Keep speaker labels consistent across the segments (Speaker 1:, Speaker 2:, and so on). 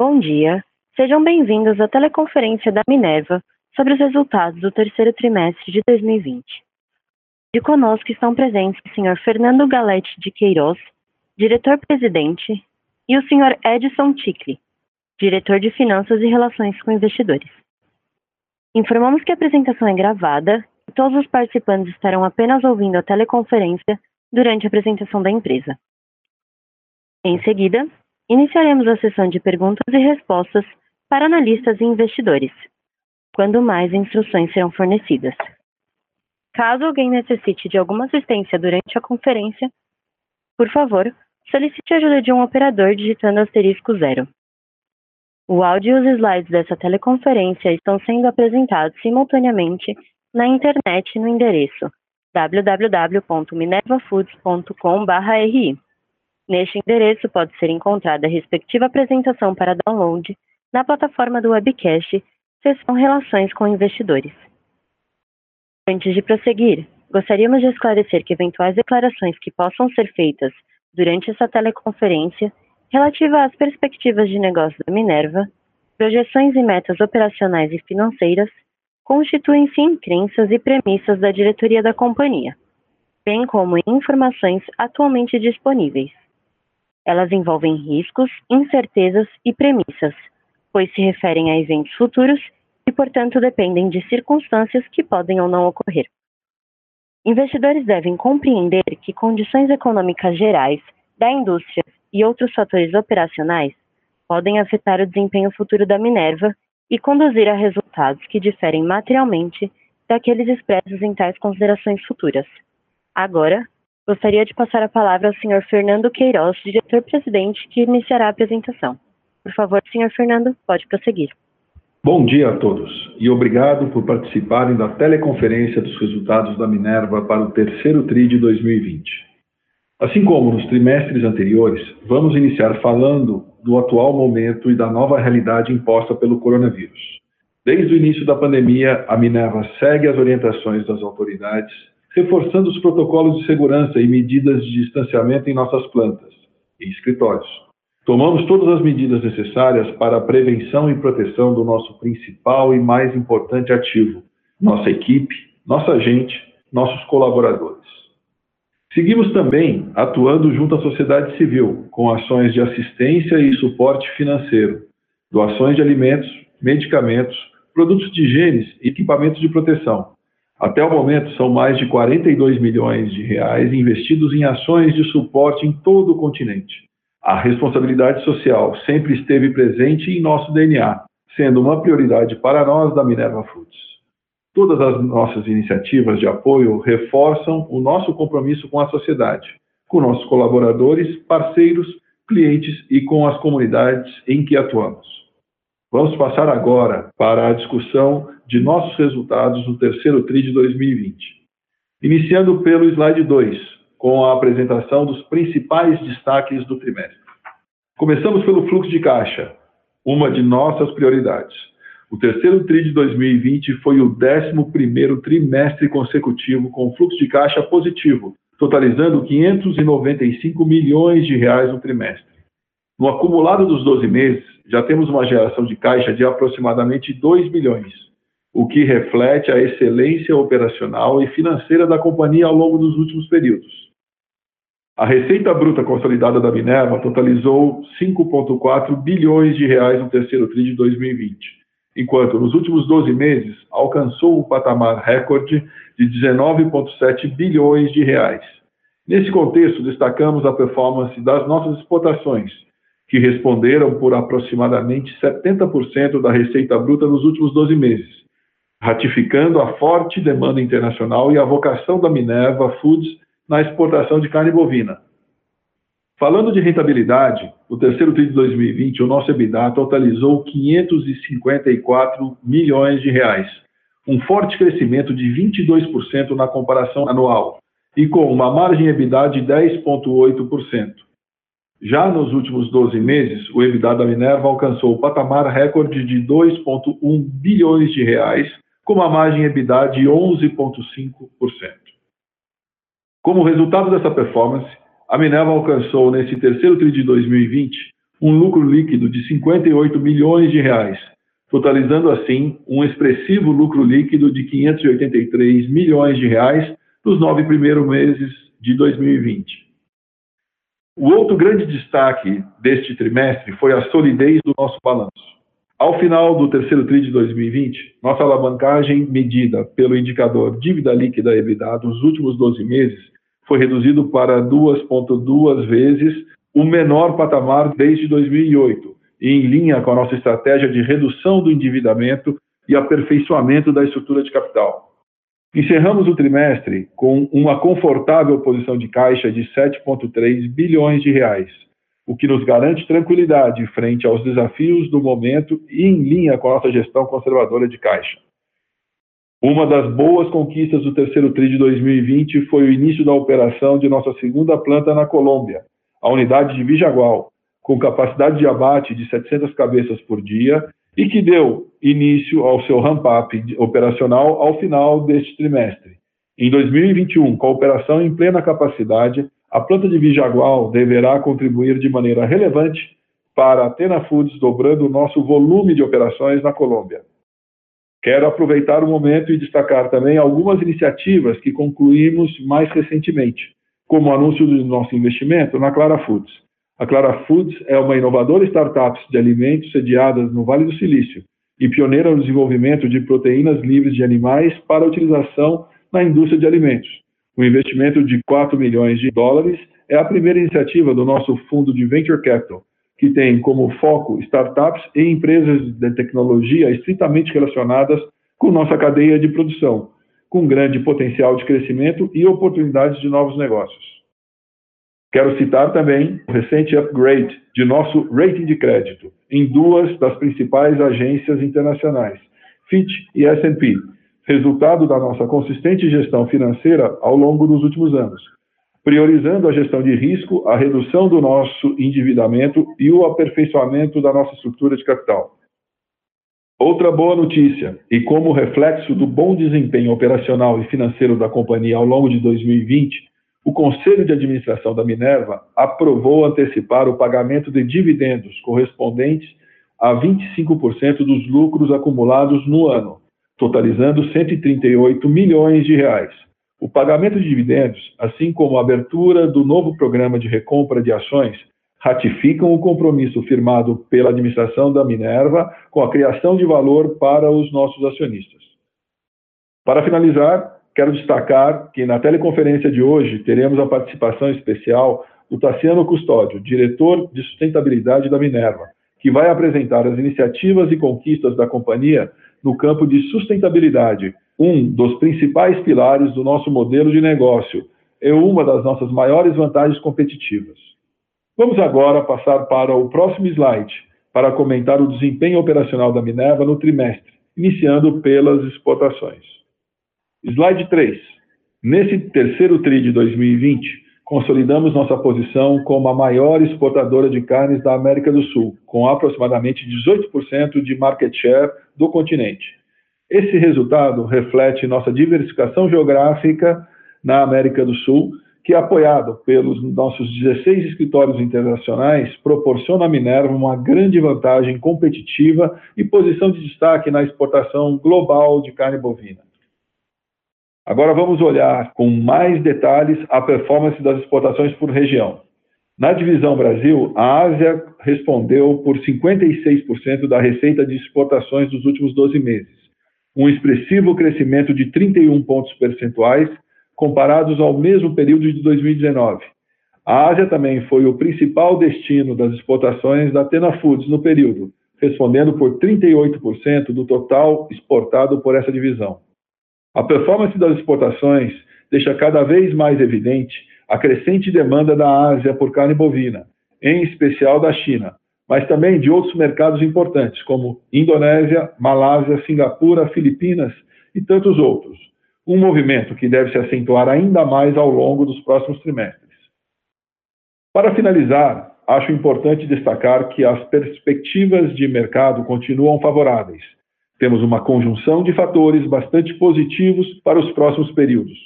Speaker 1: Bom dia, sejam bem-vindos à teleconferência da Minerva sobre os resultados do terceiro trimestre de 2020. E conosco estão presentes o Sr. Fernando Galete de Queiroz, diretor-presidente, e o Sr. Edson Ticli, diretor de Finanças e Relações com Investidores. Informamos que a apresentação é gravada e todos os participantes estarão apenas ouvindo a teleconferência durante a apresentação da empresa. Em seguida, Iniciaremos a sessão de perguntas e respostas para analistas e investidores, quando mais instruções serão fornecidas. Caso alguém necessite de alguma assistência durante a conferência, por favor, solicite a ajuda de um operador digitando asterisco zero. O áudio e os slides dessa teleconferência estão sendo apresentados simultaneamente na internet no endereço www.minervafoods.com.br. Neste endereço pode ser encontrada a respectiva apresentação para download na plataforma do webcast, seção Relações com Investidores. Antes de prosseguir, gostaríamos de esclarecer que eventuais declarações que possam ser feitas durante essa teleconferência relativa às perspectivas de negócio da Minerva, projeções e metas operacionais e financeiras, constituem-se em crenças e premissas da diretoria da companhia, bem como em informações atualmente disponíveis. Elas envolvem riscos, incertezas e premissas, pois se referem a eventos futuros e, portanto, dependem de circunstâncias que podem ou não ocorrer. Investidores devem compreender que condições econômicas gerais da indústria e outros fatores operacionais podem afetar o desempenho futuro da Minerva e conduzir a resultados que diferem materialmente daqueles expressos em tais considerações futuras. Agora, Gostaria de passar a palavra ao Sr. Fernando Queiroz, diretor-presidente, que iniciará a apresentação. Por favor, Sr. Fernando, pode prosseguir.
Speaker 2: Bom dia a todos e obrigado por participarem da teleconferência dos resultados da Minerva para o terceiro TRI de 2020. Assim como nos trimestres anteriores, vamos iniciar falando do atual momento e da nova realidade imposta pelo coronavírus. Desde o início da pandemia, a Minerva segue as orientações das autoridades reforçando os protocolos de segurança e medidas de distanciamento em nossas plantas e escritórios. Tomamos todas as medidas necessárias para a prevenção e proteção do nosso principal e mais importante ativo, nossa equipe, nossa gente, nossos colaboradores. Seguimos também atuando junto à sociedade civil, com ações de assistência e suporte financeiro, doações de alimentos, medicamentos, produtos de higiene e equipamentos de proteção, até o momento, são mais de 42 milhões de reais investidos em ações de suporte em todo o continente. A responsabilidade social sempre esteve presente em nosso DNA, sendo uma prioridade para nós da Minerva Foods. Todas as nossas iniciativas de apoio reforçam o nosso compromisso com a sociedade, com nossos colaboradores, parceiros, clientes e com as comunidades em que atuamos. Vamos passar agora para a discussão de nossos resultados no terceiro TRI de 2020. Iniciando pelo slide 2, com a apresentação dos principais destaques do trimestre. Começamos pelo fluxo de caixa, uma de nossas prioridades. O terceiro TRI de 2020 foi o 11º trimestre consecutivo com fluxo de caixa positivo, totalizando 595 milhões de reais no trimestre. No acumulado dos 12 meses, já temos uma geração de caixa de aproximadamente 2 bilhões, o que reflete a excelência operacional e financeira da companhia ao longo dos últimos períodos. A receita bruta consolidada da Minerva totalizou 5,4 bilhões de reais no terceiro TRI de 2020, enquanto nos últimos 12 meses alcançou um patamar recorde de 19,7 bilhões de reais. Nesse contexto, destacamos a performance das nossas exportações, que responderam por aproximadamente 70% da receita bruta nos últimos 12 meses, ratificando a forte demanda internacional e a vocação da Minerva Foods na exportação de carne bovina. Falando de rentabilidade, no terceiro TRI de 2020, o nosso EBITDA totalizou 554 milhões de reais, um forte crescimento de 22% na comparação anual, e com uma margem EBITDA de 10,8%. Já nos últimos 12 meses, o EBITDA da Minerva alcançou o patamar recorde de 2,1 bilhões de reais, com uma margem EBITDA de 11,5%. Como resultado dessa performance, a Minerva alcançou nesse terceiro TRI de 2020 um lucro líquido de 58 milhões de reais, totalizando assim um expressivo lucro líquido de 583 milhões de reais nos nove primeiros meses de 2020. O outro grande destaque deste trimestre foi a solidez do nosso balanço. Ao final do terceiro TRI de 2020, nossa alavancagem medida pelo indicador dívida líquida EBITDA dos últimos 12 meses foi reduzido para 2,2 vezes o menor patamar desde 2008, e em linha com a nossa estratégia de redução do endividamento e aperfeiçoamento da estrutura de capital. Encerramos o trimestre com uma confortável posição de caixa de 7,3 bilhões de reais, o que nos garante tranquilidade frente aos desafios do momento e em linha com a nossa gestão conservadora de caixa. Uma das boas conquistas do terceiro TRI de 2020 foi o início da operação de nossa segunda planta na Colômbia, a unidade de Vijagual, com capacidade de abate de 700 cabeças por dia e que deu início ao seu ramp-up operacional ao final deste trimestre. Em 2021, com a operação em plena capacidade, a planta de Vijagual deverá contribuir de maneira relevante para a Tena Foods, dobrando o nosso volume de operações na Colômbia. Quero aproveitar o momento e destacar também algumas iniciativas que concluímos mais recentemente, como o anúncio do nosso investimento na Clara Foods. A Clara Foods é uma inovadora startup de alimentos sediada no Vale do Silício e pioneira no desenvolvimento de proteínas livres de animais para utilização na indústria de alimentos. O investimento de 4 milhões de dólares é a primeira iniciativa do nosso fundo de Venture Capital, que tem como foco startups e empresas de tecnologia estritamente relacionadas com nossa cadeia de produção, com grande potencial de crescimento e oportunidades de novos negócios. Quero citar também o recente upgrade de nosso rating de crédito em duas das principais agências internacionais, Fitch e S&P, resultado da nossa consistente gestão financeira ao longo dos últimos anos, priorizando a gestão de risco, a redução do nosso endividamento e o aperfeiçoamento da nossa estrutura de capital. Outra boa notícia, e como reflexo do bom desempenho operacional e financeiro da companhia ao longo de 2020, o Conselho de Administração da Minerva aprovou antecipar o pagamento de dividendos correspondentes a 25% dos lucros acumulados no ano, totalizando 138 milhões de reais. O pagamento de dividendos, assim como a abertura do novo programa de recompra de ações, ratificam o compromisso firmado pela administração da Minerva com a criação de valor para os nossos acionistas. Para finalizar, Quero destacar que na teleconferência de hoje teremos a participação especial do Tassiano Custódio, diretor de sustentabilidade da Minerva, que vai apresentar as iniciativas e conquistas da companhia no campo de sustentabilidade, um dos principais pilares do nosso modelo de negócio e uma das nossas maiores vantagens competitivas. Vamos agora passar para o próximo slide para comentar o desempenho operacional da Minerva no trimestre, iniciando pelas exportações. Slide 3. Nesse terceiro TRI de 2020, consolidamos nossa posição como a maior exportadora de carnes da América do Sul, com aproximadamente 18% de market share do continente. Esse resultado reflete nossa diversificação geográfica na América do Sul, que, apoiado pelos nossos 16 escritórios internacionais, proporciona à Minerva uma grande vantagem competitiva e posição de destaque na exportação global de carne bovina. Agora vamos olhar com mais detalhes a performance das exportações por região. Na divisão Brasil, a Ásia respondeu por 56% da receita de exportações dos últimos 12 meses, um expressivo crescimento de 31 pontos percentuais comparados ao mesmo período de 2019. A Ásia também foi o principal destino das exportações da Tena Foods no período, respondendo por 38% do total exportado por essa divisão. A performance das exportações deixa cada vez mais evidente a crescente demanda da Ásia por carne bovina, em especial da China, mas também de outros mercados importantes, como Indonésia, Malásia, Singapura, Filipinas e tantos outros. Um movimento que deve se acentuar ainda mais ao longo dos próximos trimestres. Para finalizar, acho importante destacar que as perspectivas de mercado continuam favoráveis temos uma conjunção de fatores bastante positivos para os próximos períodos.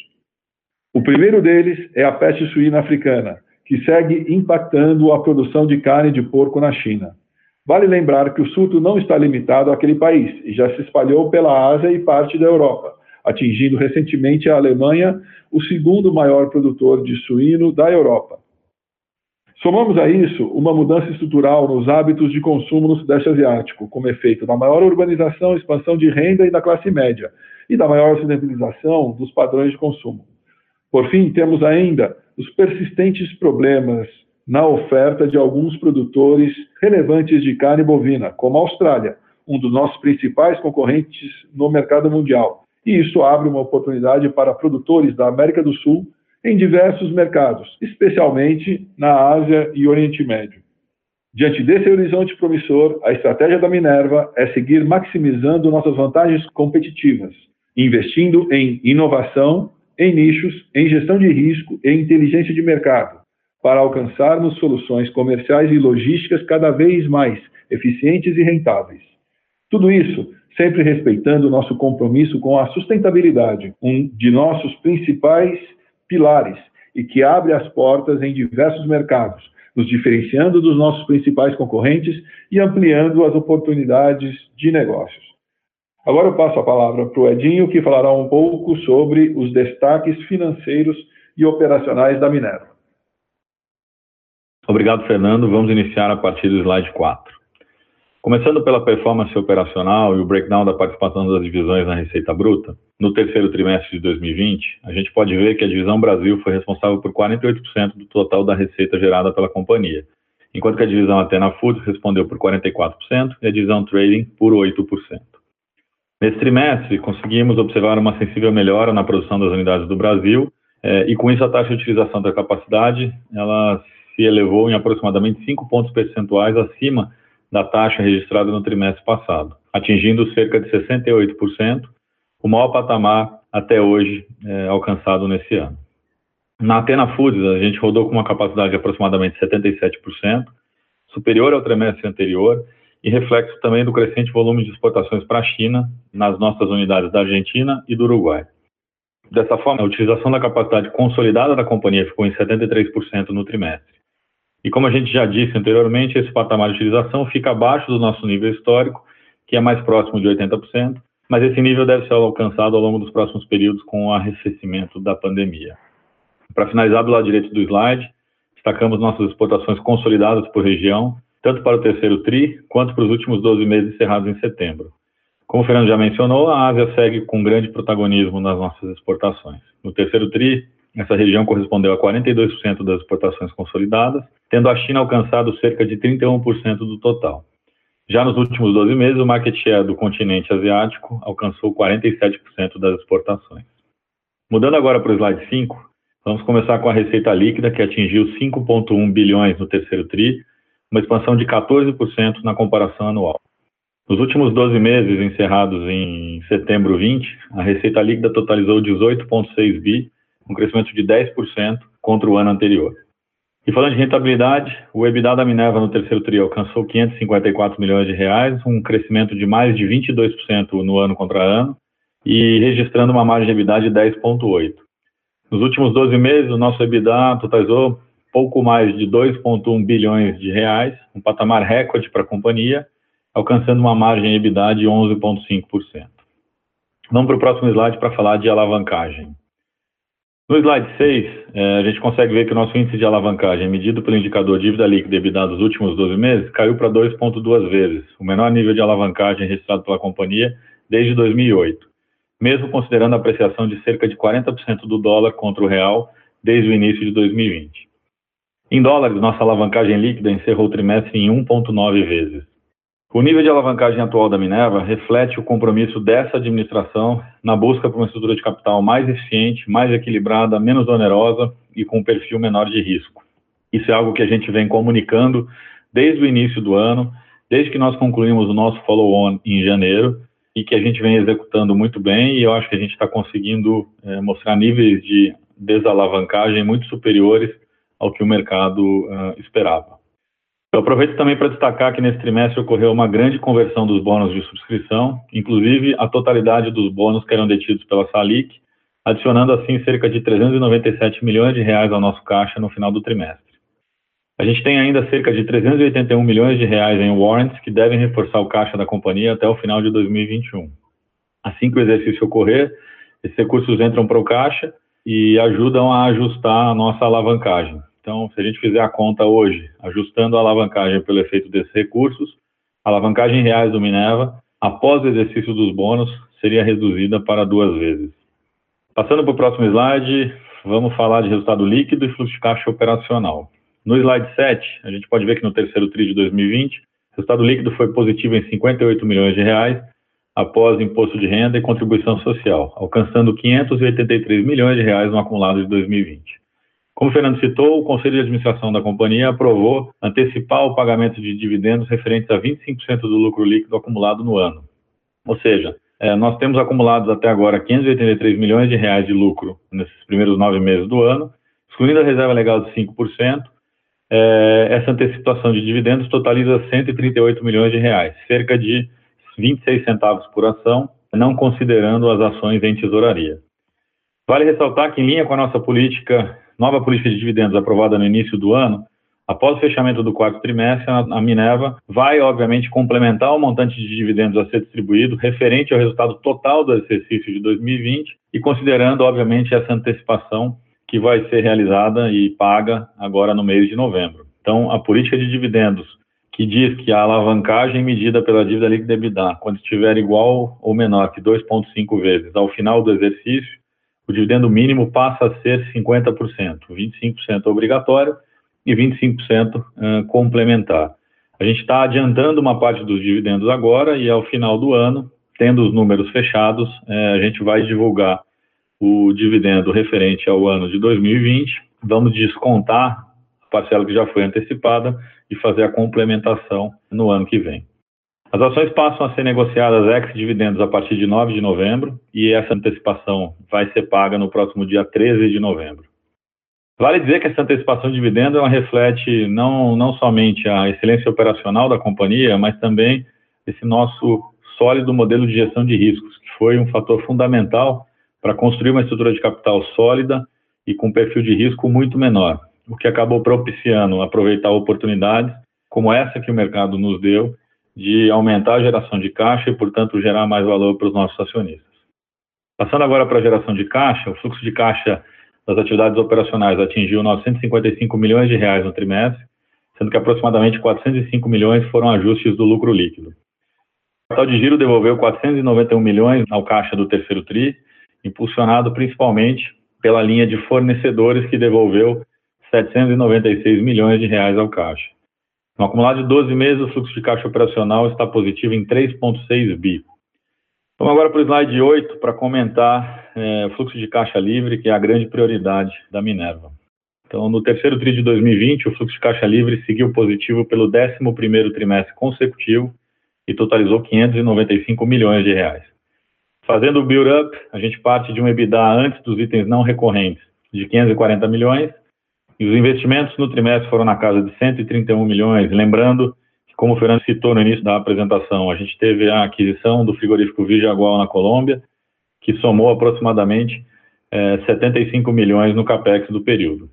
Speaker 2: O primeiro deles é a peste suína africana, que segue impactando a produção de carne de porco na China. Vale lembrar que o surto não está limitado àquele país e já se espalhou pela Ásia e parte da Europa, atingindo recentemente a Alemanha, o segundo maior produtor de suíno da Europa. Somamos a isso uma mudança estrutural nos hábitos de consumo no Sudeste Asiático, como efeito da maior urbanização, expansão de renda e da classe média, e da maior ocidentalização dos padrões de consumo. Por fim, temos ainda os persistentes problemas na oferta de alguns produtores relevantes de carne bovina, como a Austrália, um dos nossos principais concorrentes no mercado mundial. E isso abre uma oportunidade para produtores da América do Sul em diversos mercados, especialmente na Ásia e Oriente Médio. Diante desse horizonte promissor, a estratégia da Minerva é seguir maximizando nossas vantagens competitivas, investindo em inovação, em nichos, em gestão de risco e inteligência de mercado, para alcançarmos soluções comerciais e logísticas cada vez mais eficientes e rentáveis. Tudo isso sempre respeitando nosso compromisso com a sustentabilidade, um de nossos principais pilares e que abre as portas em diversos mercados, nos diferenciando dos nossos principais concorrentes e ampliando as oportunidades de negócios. Agora eu passo a palavra para o Edinho, que falará um pouco sobre os destaques financeiros e operacionais da Minerva.
Speaker 3: Obrigado, Fernando. Vamos iniciar a partir do slide 4. Começando pela performance operacional e o breakdown da participação das divisões na receita bruta, no terceiro trimestre de 2020, a gente pode ver que a divisão Brasil foi responsável por 48% do total da receita gerada pela companhia, enquanto que a divisão Atena Foods respondeu por 44% e a divisão Trading por 8%. Nesse trimestre, conseguimos observar uma sensível melhora na produção das unidades do Brasil eh, e, com isso, a taxa de utilização da capacidade ela se elevou em aproximadamente 5 pontos percentuais acima da taxa registrada no trimestre passado, atingindo cerca de 68%, o maior patamar até hoje é, alcançado nesse ano. Na Atena Foods, a gente rodou com uma capacidade de aproximadamente 77%, superior ao trimestre anterior, e reflexo também do crescente volume de exportações para a China nas nossas unidades da Argentina e do Uruguai. Dessa forma, a utilização da capacidade consolidada da companhia ficou em 73% no trimestre. E como a gente já disse anteriormente, esse patamar de utilização fica abaixo do nosso nível histórico, que é mais próximo de 80%, mas esse nível deve ser alcançado ao longo dos próximos períodos com o arrefecimento da pandemia. Para finalizar do lado direito do slide, destacamos nossas exportações consolidadas por região, tanto para o terceiro TRI quanto para os últimos 12 meses encerrados em setembro. Como o Fernando já mencionou, a Ásia segue com grande protagonismo nas nossas exportações. No terceiro TRI, essa região correspondeu a 42% das exportações consolidadas, tendo a China alcançado cerca de 31% do total. Já nos últimos 12 meses, o market share do continente asiático alcançou 47% das exportações. Mudando agora para o slide 5, vamos começar com a receita líquida, que atingiu 5,1 bilhões no terceiro TRI, uma expansão de 14% na comparação anual. Nos últimos 12 meses, encerrados em setembro 20, a receita líquida totalizou 18,6 bi, um crescimento de 10% contra o ano anterior. E falando de rentabilidade, o EBITDA da Minerva no terceiro trio alcançou 554 milhões de reais, um crescimento de mais de 22% no ano contra ano e registrando uma margem de EBITDA de 10,8%. Nos últimos 12 meses, o nosso EBITDA totalizou pouco mais de 2,1 bilhões de reais, um patamar recorde para a companhia, alcançando uma margem EBITDA de 11,5%. Vamos para o próximo slide para falar de alavancagem. No slide 6, é, a gente consegue ver que o nosso índice de alavancagem, medido pelo indicador dívida líquida EBITDA dos últimos 12 meses, caiu para 2,2 vezes, o menor nível de alavancagem registrado pela companhia desde 2008, mesmo considerando a apreciação de cerca de 40% do dólar contra o real desde o início de 2020. Em dólares, nossa alavancagem líquida encerrou o trimestre em 1,9 vezes. O nível de alavancagem atual da Minerva reflete o compromisso dessa administração na busca por uma estrutura de capital mais eficiente, mais equilibrada, menos onerosa e com um perfil menor de risco. Isso é algo que a gente vem comunicando desde o início do ano, desde que nós concluímos o nosso follow-on em janeiro e que a gente vem executando muito bem e eu acho que a gente está conseguindo é, mostrar níveis de desalavancagem muito superiores ao que o mercado uh, esperava. Eu aproveito também para destacar que nesse trimestre ocorreu uma grande conversão dos bônus de subscrição, inclusive a totalidade dos bônus que eram detidos pela Salic, adicionando assim cerca de 397 milhões de reais ao nosso caixa no final do trimestre. A gente tem ainda cerca de 381 milhões de reais em warrants que devem reforçar o caixa da companhia até o final de 2021. Assim que o exercício ocorrer, esses recursos entram para o caixa e ajudam a ajustar a nossa alavancagem. Então, se a gente fizer a conta hoje, ajustando a alavancagem pelo efeito desses recursos, a alavancagem em reais do Minerva, após o exercício dos bônus, seria reduzida para duas vezes. Passando para o próximo slide, vamos falar de resultado líquido e fluxo de caixa operacional. No slide 7, a gente pode ver que no terceiro TRI de 2020, o resultado líquido foi positivo em 58 milhões de reais, após imposto de renda e contribuição social, alcançando 583 milhões de reais no acumulado de 2020. Como o Fernando citou, o Conselho de Administração da companhia aprovou antecipar o pagamento de dividendos referentes a 25% do lucro líquido acumulado no ano. Ou seja, é, nós temos acumulados até agora 583 milhões de reais de lucro nesses primeiros nove meses do ano, excluindo a reserva legal de 5%, é, essa antecipação de dividendos totaliza 138 milhões de reais, cerca de 26 centavos por ação, não considerando as ações em tesouraria. Vale ressaltar que, em linha com a nossa política, nova política de dividendos aprovada no início do ano, após o fechamento do quarto trimestre, a Minerva vai, obviamente, complementar o montante de dividendos a ser distribuído referente ao resultado total do exercício de 2020 e considerando, obviamente, essa antecipação que vai ser realizada e paga agora no mês de novembro. Então, a política de dividendos que diz que a alavancagem medida pela dívida líquida EBITDA, quando estiver igual ou menor que 2,5 vezes ao final do exercício, o dividendo mínimo passa a ser 50%, 25% obrigatório e 25% complementar. A gente está adiantando uma parte dos dividendos agora e ao final do ano, tendo os números fechados, a gente vai divulgar o dividendo referente ao ano de 2020, vamos descontar a parcela que já foi antecipada e fazer a complementação no ano que vem. As ações passam a ser negociadas ex-dividendos a partir de 9 de novembro e essa antecipação vai ser paga no próximo dia 13 de novembro. Vale dizer que essa antecipação de dividendo ela reflete não, não somente a excelência operacional da companhia, mas também esse nosso sólido modelo de gestão de riscos, que foi um fator fundamental para construir uma estrutura de capital sólida e com perfil de risco muito menor, o que acabou propiciando aproveitar oportunidades como essa que o mercado nos deu de aumentar a geração de caixa e, portanto, gerar mais valor para os nossos acionistas. Passando agora para a geração de caixa, o fluxo de caixa das atividades operacionais atingiu 955 milhões de reais no trimestre, sendo que aproximadamente 405 milhões foram ajustes do lucro líquido. O capital de giro devolveu 491 milhões ao caixa do terceiro TRI, impulsionado principalmente pela linha de fornecedores que devolveu 796 milhões de reais ao caixa. No acumulado de 12 meses, o fluxo de caixa operacional está positivo em 3,6 bi. Vamos agora para o slide 8 para comentar é, o fluxo de caixa livre, que é a grande prioridade da Minerva. Então, no terceiro TRI de 2020, o fluxo de caixa livre seguiu positivo pelo 11º trimestre consecutivo e totalizou 595 milhões de reais. Fazendo o build-up, a gente parte de um EBITDA antes dos itens não recorrentes de 540 milhões e os investimentos no trimestre foram na casa de 131 milhões. Lembrando que, como o Fernando citou no início da apresentação, a gente teve a aquisição do frigorífico Vijagual na Colômbia, que somou aproximadamente é, 75 milhões no capex do período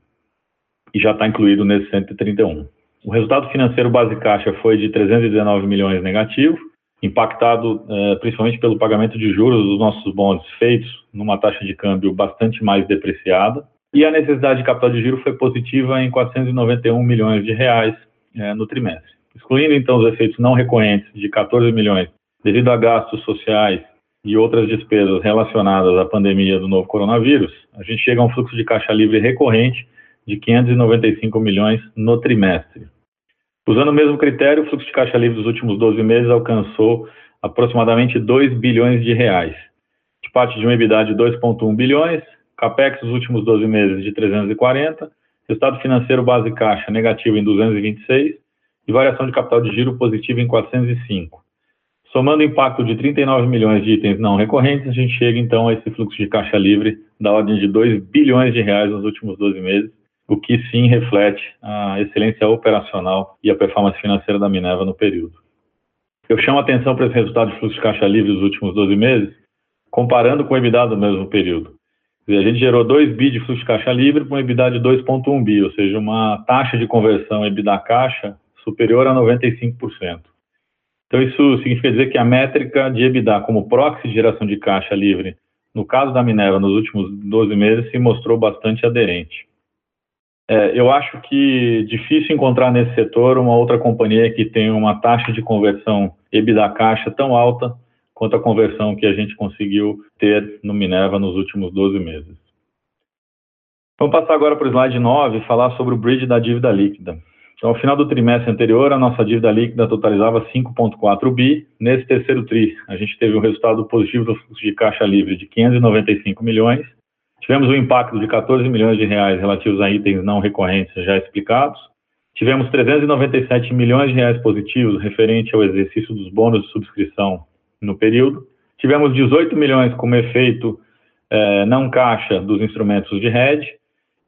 Speaker 3: e já está incluído nesse 131. O resultado financeiro base caixa foi de 319 milhões negativo, impactado é, principalmente pelo pagamento de juros dos nossos bonds feitos numa taxa de câmbio bastante mais depreciada. E a necessidade de capital de giro foi positiva em 491 milhões de reais é, no trimestre. Excluindo então os efeitos não recorrentes de 14 milhões devido a gastos sociais e outras despesas relacionadas à pandemia do novo coronavírus, a gente chega a um fluxo de caixa livre recorrente de 595 milhões no trimestre. Usando o mesmo critério, o fluxo de caixa livre dos últimos 12 meses alcançou aproximadamente 2 bilhões de reais, de parte de um EBITDA de 2,1 bilhões, capex dos últimos 12 meses de 340, resultado financeiro base caixa negativo em 226 e variação de capital de giro positivo em 405. Somando o impacto de 39 milhões de itens não recorrentes, a gente chega então a esse fluxo de caixa livre da ordem de 2 bilhões de reais nos últimos 12 meses, o que sim reflete a excelência operacional e a performance financeira da Minerva no período. Eu chamo a atenção para esse resultado de fluxo de caixa livre dos últimos 12 meses, comparando com o EBITDA do mesmo período. A gente gerou 2 bi de fluxo de caixa livre com EBITDA de 2,1 bi, ou seja, uma taxa de conversão EBITDA caixa superior a 95%. Então, isso significa dizer que a métrica de EBITDA como proxy de geração de caixa livre, no caso da Minerva, nos últimos 12 meses, se mostrou bastante aderente. É, eu acho que difícil encontrar nesse setor uma outra companhia que tenha uma taxa de conversão EBITDA caixa tão alta quanto a conversão que a gente conseguiu ter no Minerva nos últimos 12 meses. Vamos passar agora para o slide 9 e falar sobre o bridge da dívida líquida. Então, ao final do trimestre anterior, a nossa dívida líquida totalizava 5,4 bi. Nesse terceiro TRI, a gente teve um resultado positivo do fluxo de caixa livre de 595 milhões. Tivemos um impacto de 14 milhões de reais relativos a itens não recorrentes já explicados. Tivemos 397 milhões de reais positivos referente ao exercício dos bônus de subscrição no período. Tivemos 18 milhões como efeito eh, não caixa dos instrumentos de hedge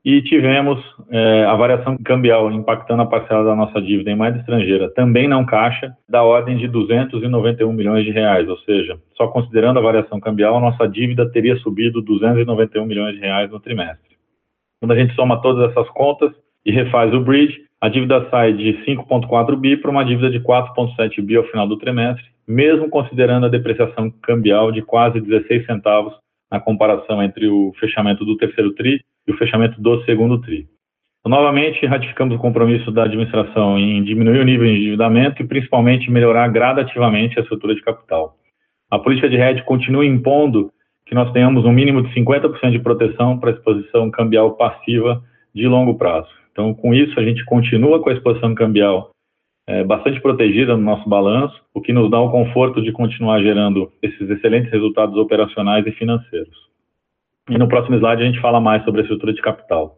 Speaker 3: e tivemos eh, a variação cambial impactando a parcela da nossa dívida em moeda estrangeira, também não caixa, da ordem de 291 milhões de reais, ou seja, só considerando a variação cambial, a nossa dívida teria subido 291 milhões de reais no trimestre. Quando a gente soma todas essas contas e refaz o bridge, a dívida sai de 5,4 bi para uma dívida de 4,7 bi ao final do trimestre, mesmo considerando a depreciação cambial de quase 16 centavos na comparação entre o fechamento do terceiro TRI e o fechamento do segundo TRI. Então, novamente, ratificamos o compromisso da administração em diminuir o nível de endividamento e, principalmente, melhorar gradativamente a estrutura de capital. A política de hedge continua impondo que nós tenhamos um mínimo de 50% de proteção para a exposição cambial passiva de longo prazo. Então, com isso, a gente continua com a exposição cambial é, bastante protegida no nosso balanço, o que nos dá o conforto de continuar gerando esses excelentes resultados operacionais e financeiros. E no próximo slide a gente fala mais sobre a estrutura de capital.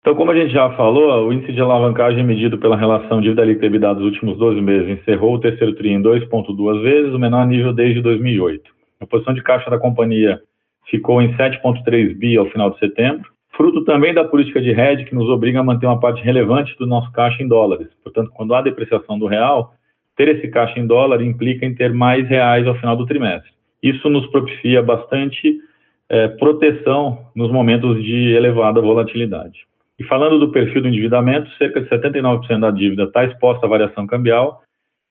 Speaker 3: Então, como a gente já falou, o índice de alavancagem medido pela relação dívida líquida EBITDA dos últimos 12 meses encerrou o terceiro TRI em 2,2 vezes, o menor nível desde 2008. A posição de caixa da companhia ficou em 7,3 bi ao final de setembro, fruto também da política de hedge que nos obriga a manter uma parte relevante do nosso caixa em dólares. Portanto, quando há depreciação do real, ter esse caixa em dólar implica em ter mais reais ao final do trimestre. Isso nos propicia bastante é, proteção nos momentos de elevada volatilidade. E falando do perfil do endividamento, cerca de 79% da dívida está exposta à variação cambial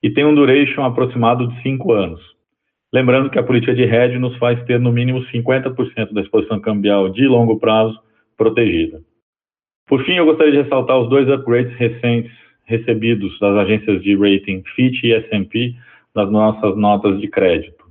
Speaker 3: e tem um duration aproximado de 5 anos. Lembrando que a política de hedge nos faz ter no mínimo 50% da exposição cambial de longo prazo protegida. Por fim, eu gostaria de ressaltar os dois upgrades recentes recebidos das agências de rating Fitch e S&P nas nossas notas de crédito.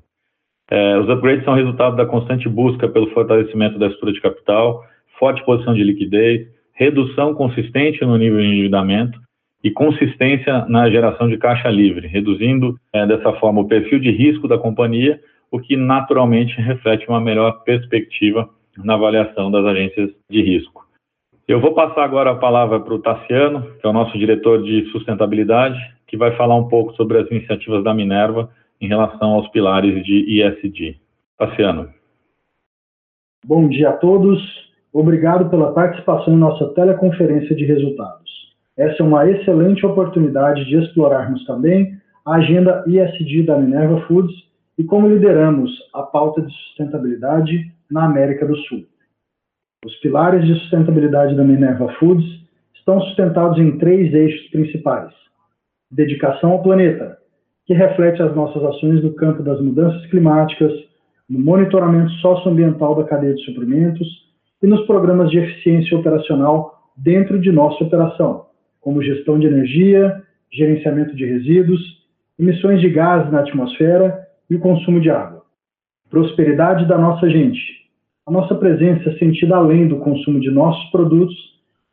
Speaker 3: É, os upgrades são resultado da constante busca pelo fortalecimento da estrutura de capital, forte posição de liquidez, redução consistente no nível de endividamento e consistência na geração de caixa livre, reduzindo é, dessa forma o perfil de risco da companhia, o que naturalmente reflete uma melhor perspectiva na avaliação das agências de risco. Eu vou passar agora a palavra para o Tassiano, que é o nosso diretor de sustentabilidade, que vai falar um pouco sobre as iniciativas da Minerva em relação aos pilares de ESG. Tassiano.
Speaker 4: Bom dia a todos. Obrigado pela participação em nossa teleconferência de resultados. Essa é uma excelente oportunidade de explorarmos também a agenda ESG da Minerva Foods e como lideramos a pauta de sustentabilidade na América do Sul. Os pilares de sustentabilidade da Minerva Foods estão sustentados em três eixos principais: dedicação ao planeta, que reflete as nossas ações no campo das mudanças climáticas, no monitoramento socioambiental da cadeia de suprimentos e nos programas de eficiência operacional dentro de nossa operação, como gestão de energia, gerenciamento de resíduos, emissões de gases na atmosfera e o consumo de água. Prosperidade da nossa gente, a nossa presença é sentida além do consumo de nossos produtos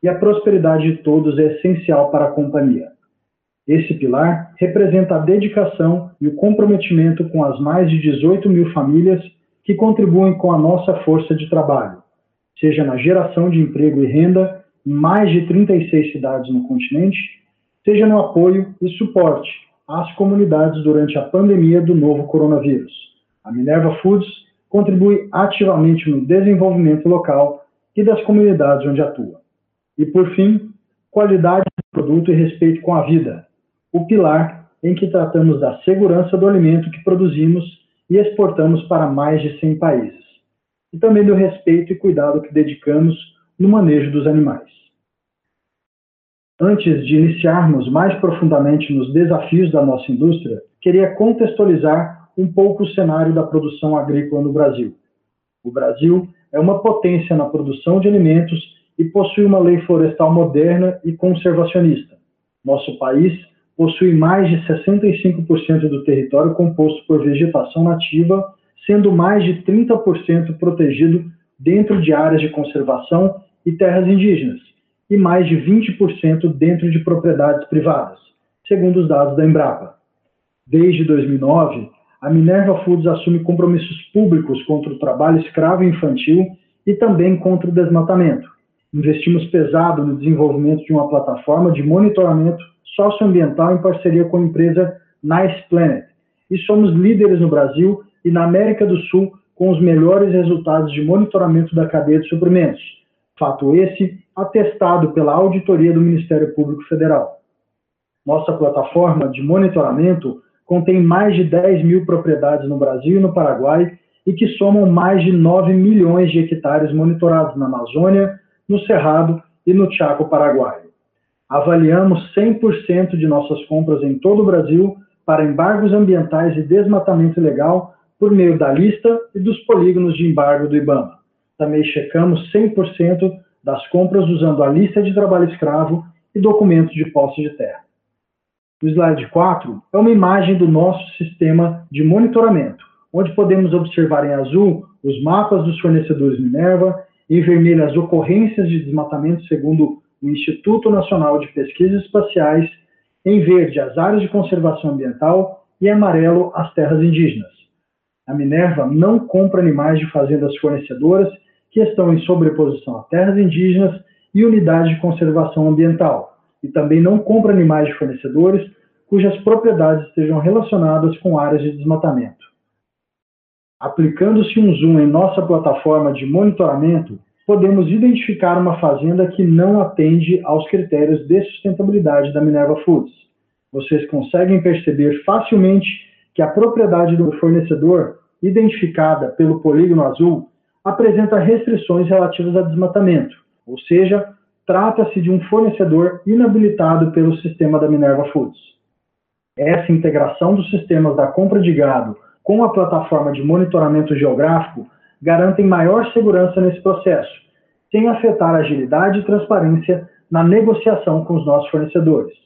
Speaker 4: e a prosperidade de todos é essencial para a companhia. Esse pilar representa a dedicação e o comprometimento com as mais de 18 mil famílias que contribuem com a nossa força de trabalho, seja na geração de emprego e renda em mais de 36 cidades no continente, seja no apoio e suporte às comunidades durante a pandemia do novo coronavírus. A Minerva Foods contribui ativamente no desenvolvimento local e das comunidades onde atua. E, por fim, qualidade do produto e respeito com a vida, o pilar em que tratamos da segurança do alimento que produzimos e exportamos para mais de 100 países. e também do respeito e cuidado que dedicamos no manejo dos animais. Antes de iniciarmos mais profundamente nos desafios da nossa indústria, queria contextualizar um pouco o cenário da produção agrícola no Brasil. O Brasil é uma potência na produção de alimentos e possui uma lei florestal moderna e conservacionista. Nosso país possui mais de 65% do território composto por vegetação nativa, sendo mais de 30% protegido dentro de áreas de conservação e terras indígenas, e mais de 20% dentro de propriedades privadas, segundo os dados da Embrapa. Desde 2009, a Minerva Foods assume compromissos públicos contra o trabalho escravo infantil e também contra o desmatamento. Investimos pesado no desenvolvimento de uma plataforma de monitoramento socioambiental em parceria com a empresa Nice Planet e somos líderes no Brasil e na América do Sul com os melhores resultados de monitoramento da cadeia de suprimentos. Fato esse atestado pela auditoria do Ministério Público Federal. Nossa plataforma de monitoramento contém mais de 10 mil propriedades no Brasil e no Paraguai e que somam mais de 9 milhões de hectares monitorados na Amazônia, no Cerrado e no Chaco Paraguaio. Avaliamos 100% de nossas compras em todo o Brasil para embargos ambientais e desmatamento ilegal por meio da lista e dos polígonos de embargo do IBAMA. Também checamos 100% das compras usando a lista de trabalho escravo e documentos de posse de terra. O slide 4 é uma imagem do nosso sistema de monitoramento, onde podemos observar em azul os mapas dos fornecedores Minerva, em vermelho as ocorrências de desmatamento segundo o Instituto Nacional de Pesquisas Espaciais, em verde as áreas de conservação ambiental e em amarelo as terras indígenas. A Minerva não compra animais de fazendas fornecedoras que estão em sobreposição a terras indígenas e unidades de conservação ambiental, e também não compra animais de fornecedores cujas propriedades estejam relacionadas com áreas de desmatamento. Aplicando-se um zoom em nossa plataforma de monitoramento, podemos identificar uma fazenda que não atende aos critérios de sustentabilidade da Minerva Foods. Vocês conseguem perceber facilmente que a propriedade do fornecedor, identificada pelo polígono azul, apresenta restrições relativas a desmatamento, ou seja, trata-se de um fornecedor inabilitado pelo sistema da Minerva Foods. Essa integração dos sistemas da compra de gado com a plataforma de monitoramento geográfico garantem maior segurança nesse processo, sem afetar a agilidade e transparência na negociação com os nossos fornecedores.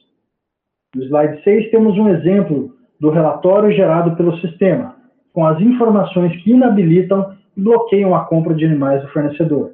Speaker 4: No slide 6 temos um exemplo do relatório gerado pelo sistema, com as informações que inabilitam e bloqueiam a compra de animais do fornecedor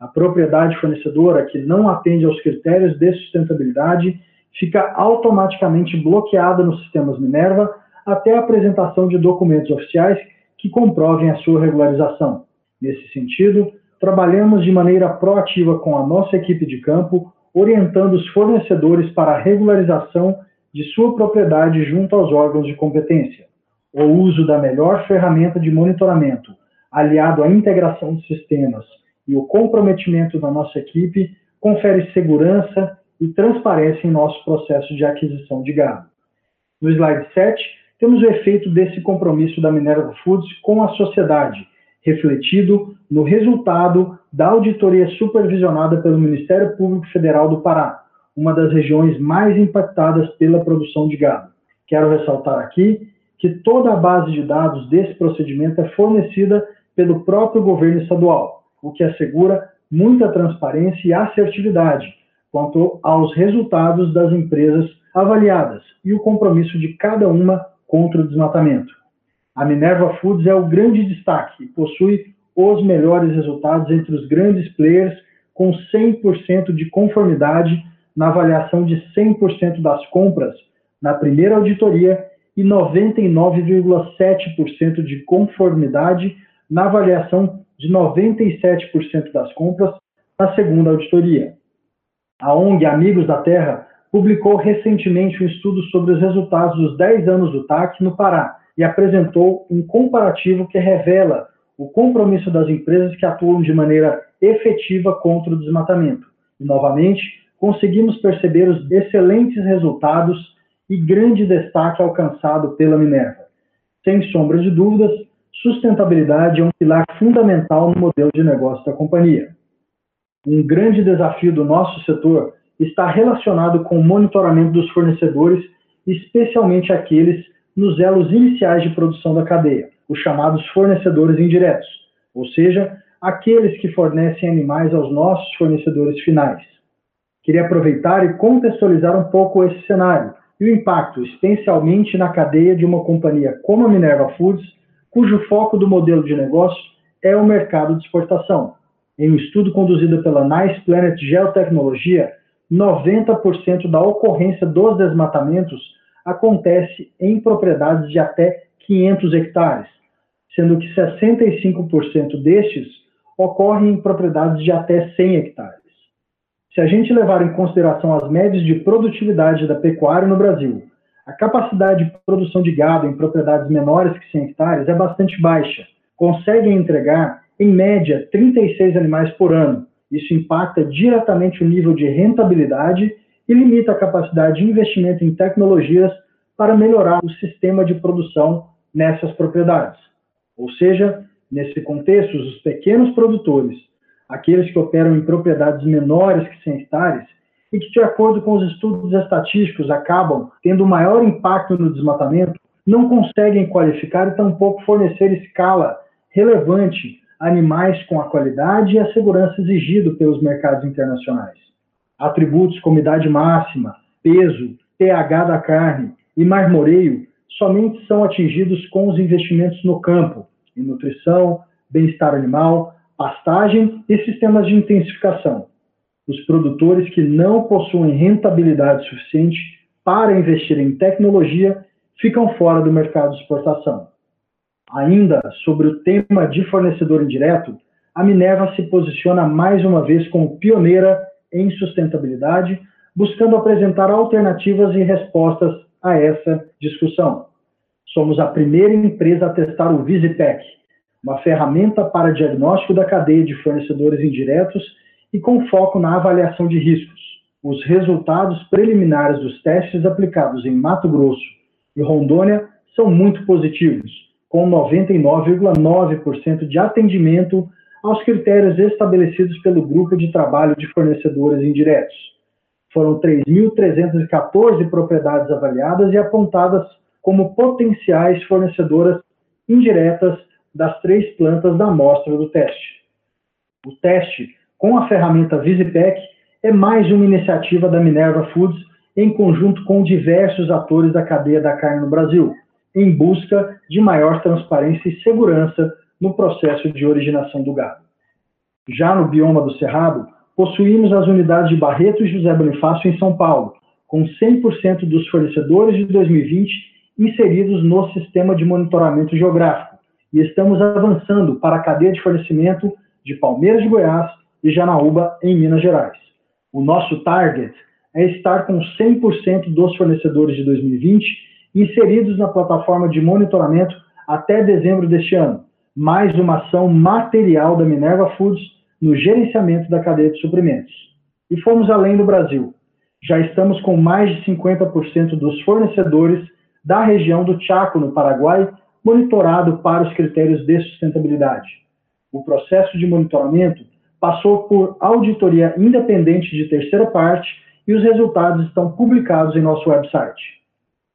Speaker 4: a propriedade fornecedora que não atende aos critérios de sustentabilidade fica automaticamente bloqueada nos sistemas Minerva até a apresentação de documentos oficiais que comprovem a sua regularização. Nesse sentido, trabalhamos de maneira proativa com a nossa equipe de campo, orientando os fornecedores para a regularização de sua propriedade junto aos órgãos de competência. O uso da melhor ferramenta de monitoramento, aliado à integração de sistemas e o comprometimento da nossa equipe confere segurança e transparência em nosso processo de aquisição de gado. No slide 7, temos o efeito desse compromisso da Minerva Foods com a sociedade, refletido no resultado da auditoria supervisionada pelo Ministério Público Federal do Pará, uma das regiões mais impactadas pela produção de gado. Quero ressaltar aqui que toda a base de dados desse procedimento é fornecida pelo próprio governo estadual, o que assegura muita transparência e assertividade quanto aos resultados das empresas avaliadas e o compromisso de cada uma contra o desmatamento. A Minerva Foods é o grande destaque e possui os melhores resultados entre os grandes players, com 100% de conformidade na avaliação de 100% das compras na primeira auditoria e 99,7% de conformidade na avaliação de 97% das compras na segunda auditoria. A ONG Amigos da Terra publicou recentemente um estudo sobre os resultados dos 10 anos do TAC no Pará e apresentou um comparativo que revela o compromisso das empresas que atuam de maneira efetiva contra o desmatamento. E, novamente, conseguimos perceber os excelentes resultados e grande destaque alcançado pela Minerva. Sem sombra de dúvidas, sustentabilidade é um pilar fundamental no modelo de negócio da companhia. Um grande desafio do nosso setor está relacionado com o monitoramento dos fornecedores, especialmente aqueles nos elos iniciais de produção da cadeia, os chamados fornecedores indiretos, ou seja, aqueles que fornecem animais aos nossos fornecedores finais. Queria aproveitar e contextualizar um pouco esse cenário e o impacto, especialmente na cadeia de uma companhia como a Minerva Foods, cujo foco do modelo de negócio é o mercado de exportação. Em um estudo conduzido pela Nice Planet Geotecnologia, 90% da ocorrência dos desmatamentos acontece em propriedades de até 500 hectares, sendo que 65% destes ocorrem em propriedades de até 100 hectares. Se a gente levar em consideração as médias de produtividade da pecuária no Brasil, a capacidade de produção de gado em propriedades menores que 100 hectares é bastante baixa. Conseguem entregar, em média, 36 animais por ano. Isso impacta diretamente o nível de rentabilidade e limita a capacidade de investimento em tecnologias para melhorar o sistema de produção nessas propriedades. Ou seja, nesse contexto, os pequenos produtores, aqueles que operam em propriedades menores que 100 hectares, e que, de acordo com os estudos estatísticos, acabam tendo maior impacto no desmatamento, não conseguem qualificar e tampouco fornecer escala relevante a animais com a qualidade e a segurança exigido pelos mercados internacionais. Atributos como idade máxima, peso, pH da carne e marmoreio somente são atingidos com os investimentos no campo, em nutrição, bem-estar animal, pastagem e sistemas de intensificação. Os produtores que não possuem rentabilidade suficiente para investir em tecnologia ficam fora do mercado de exportação. Ainda sobre o tema de fornecedor indireto, a Minerva se posiciona mais uma vez como pioneira em sustentabilidade, buscando apresentar alternativas e respostas a essa discussão. Somos a primeira empresa a testar o VisiPack, uma ferramenta para diagnóstico da cadeia de fornecedores indiretos e com foco na avaliação de riscos. Os resultados preliminares dos testes aplicados em Mato Grosso e Rondônia são muito positivos, com 99,9% de atendimento aos critérios estabelecidos pelo Grupo de Trabalho de Fornecedores Indiretos. Foram 3.314 propriedades avaliadas e apontadas como potenciais fornecedoras indiretas das três plantas da amostra do teste. O teste com a ferramenta Visipec é mais uma iniciativa da Minerva Foods em conjunto com diversos atores da cadeia da carne no Brasil, em busca de maior transparência e segurança no processo de originação do gado. Já no bioma do Cerrado, possuímos as unidades de Barreto e José Bonifácio em São Paulo, com 100% dos fornecedores de 2020 inseridos no sistema de monitoramento geográfico, e estamos avançando para a cadeia de fornecimento de Palmeiras de Goiás e Janaúba, em Minas Gerais. O nosso target é estar com 100% dos fornecedores de 2020 inseridos na plataforma de monitoramento até dezembro deste ano, mais uma ação material da Minerva Foods no gerenciamento da cadeia de suprimentos. E fomos além do Brasil. Já estamos com mais de 50% dos fornecedores da região do Chaco, no Paraguai, monitorado para os critérios de sustentabilidade. O processo de monitoramento passou por auditoria independente de terceira parte e os resultados estão publicados em nosso website.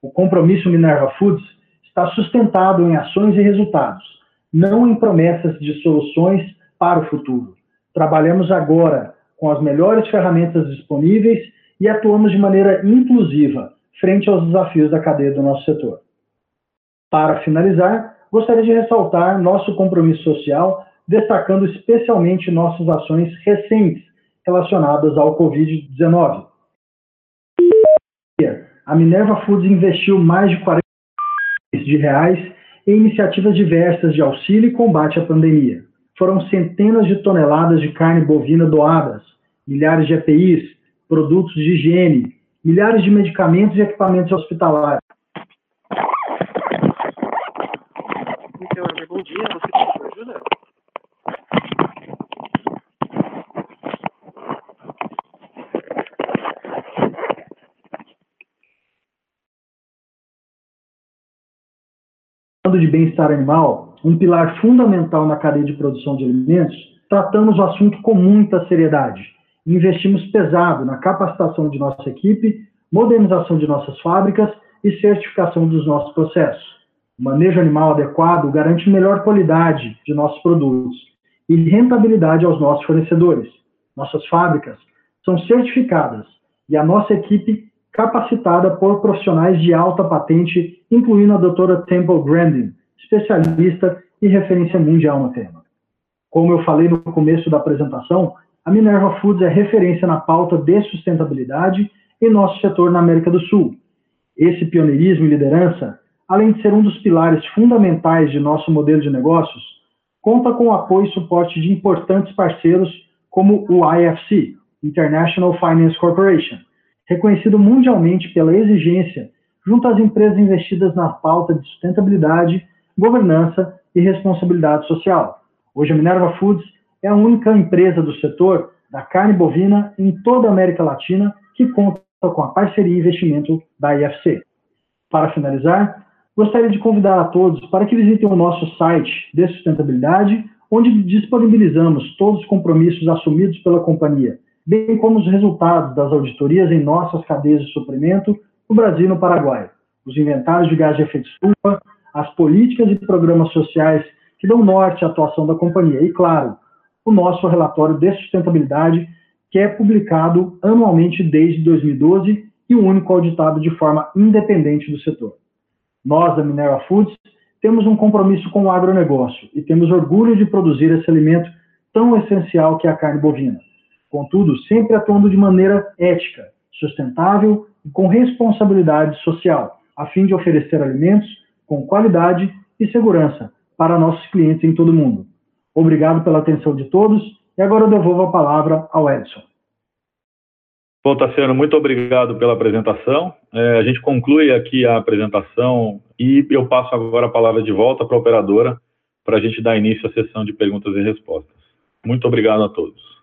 Speaker 4: O compromisso Minerva Foods está sustentado em ações e resultados, não em promessas de soluções para o futuro. Trabalhamos agora com as melhores ferramentas disponíveis e atuamos de maneira inclusiva frente aos desafios da cadeia do nosso setor. Para finalizar, gostaria de ressaltar nosso compromisso social destacando especialmente nossas ações recentes relacionadas ao Covid-19. A Minerva Foods investiu mais de 40 milhões de reais em iniciativas diversas de auxílio e combate à pandemia. Foram centenas de toneladas de carne bovina doadas, milhares de EPIs, produtos de higiene, milhares de medicamentos e equipamentos hospitalares.
Speaker 5: Então, bom dia, você precisa de ajuda?
Speaker 4: Falando de bem-estar animal, um pilar fundamental na cadeia de produção de alimentos, tratamos o assunto com muita seriedade. Investimos pesado na capacitação de nossa equipe, modernização de nossas fábricas e certificação dos nossos processos. O manejo animal adequado garante melhor qualidade de nossos produtos e rentabilidade aos nossos fornecedores. Nossas fábricas são certificadas e a nossa equipe capacitada por profissionais de alta patente, incluindo a doutora Temple Grandin, especialista e referência mundial no tema. Como eu falei no começo da apresentação, a Minerva Foods é referência na pauta de sustentabilidade em nosso setor na América do Sul. Esse pioneirismo e liderança, além de ser um dos pilares fundamentais de nosso modelo de negócios, conta com o apoio e suporte de importantes parceiros como o IFC, International Finance Corporation, reconhecido mundialmente pela exigência junto às empresas investidas na pauta de sustentabilidade, governança e responsabilidade social. Hoje a Minerva Foods é a única empresa do setor da carne bovina em toda a América Latina que conta com a parceria e investimento da IFC. Para finalizar, gostaria de convidar a todos para que visitem o nosso site de sustentabilidade, onde disponibilizamos todos os compromissos assumidos pela companhia, bem como os resultados das auditorias em nossas cadeias de suprimento no Brasil e no Paraguai, os inventários de gás de efeito estufa, as políticas e programas sociais que dão norte à atuação da companhia. E, claro, o nosso relatório de sustentabilidade, que é publicado anualmente desde 2012 e o único auditado de forma independente do setor. Nós, da Minerva Foods, temos um compromisso com o agronegócio e temos orgulho de produzir esse alimento tão essencial que é a carne bovina contudo, sempre atuando de maneira ética, sustentável e com responsabilidade social, a fim de oferecer alimentos com qualidade e segurança para nossos clientes em todo o mundo. Obrigado pela atenção de todos e agora eu devolvo a palavra ao Edson.
Speaker 3: Bom, Tassiano, muito obrigado pela apresentação. É, a gente conclui aqui a apresentação e eu passo agora a palavra de volta para a operadora para a gente dar início à sessão de perguntas e respostas. Muito obrigado a todos.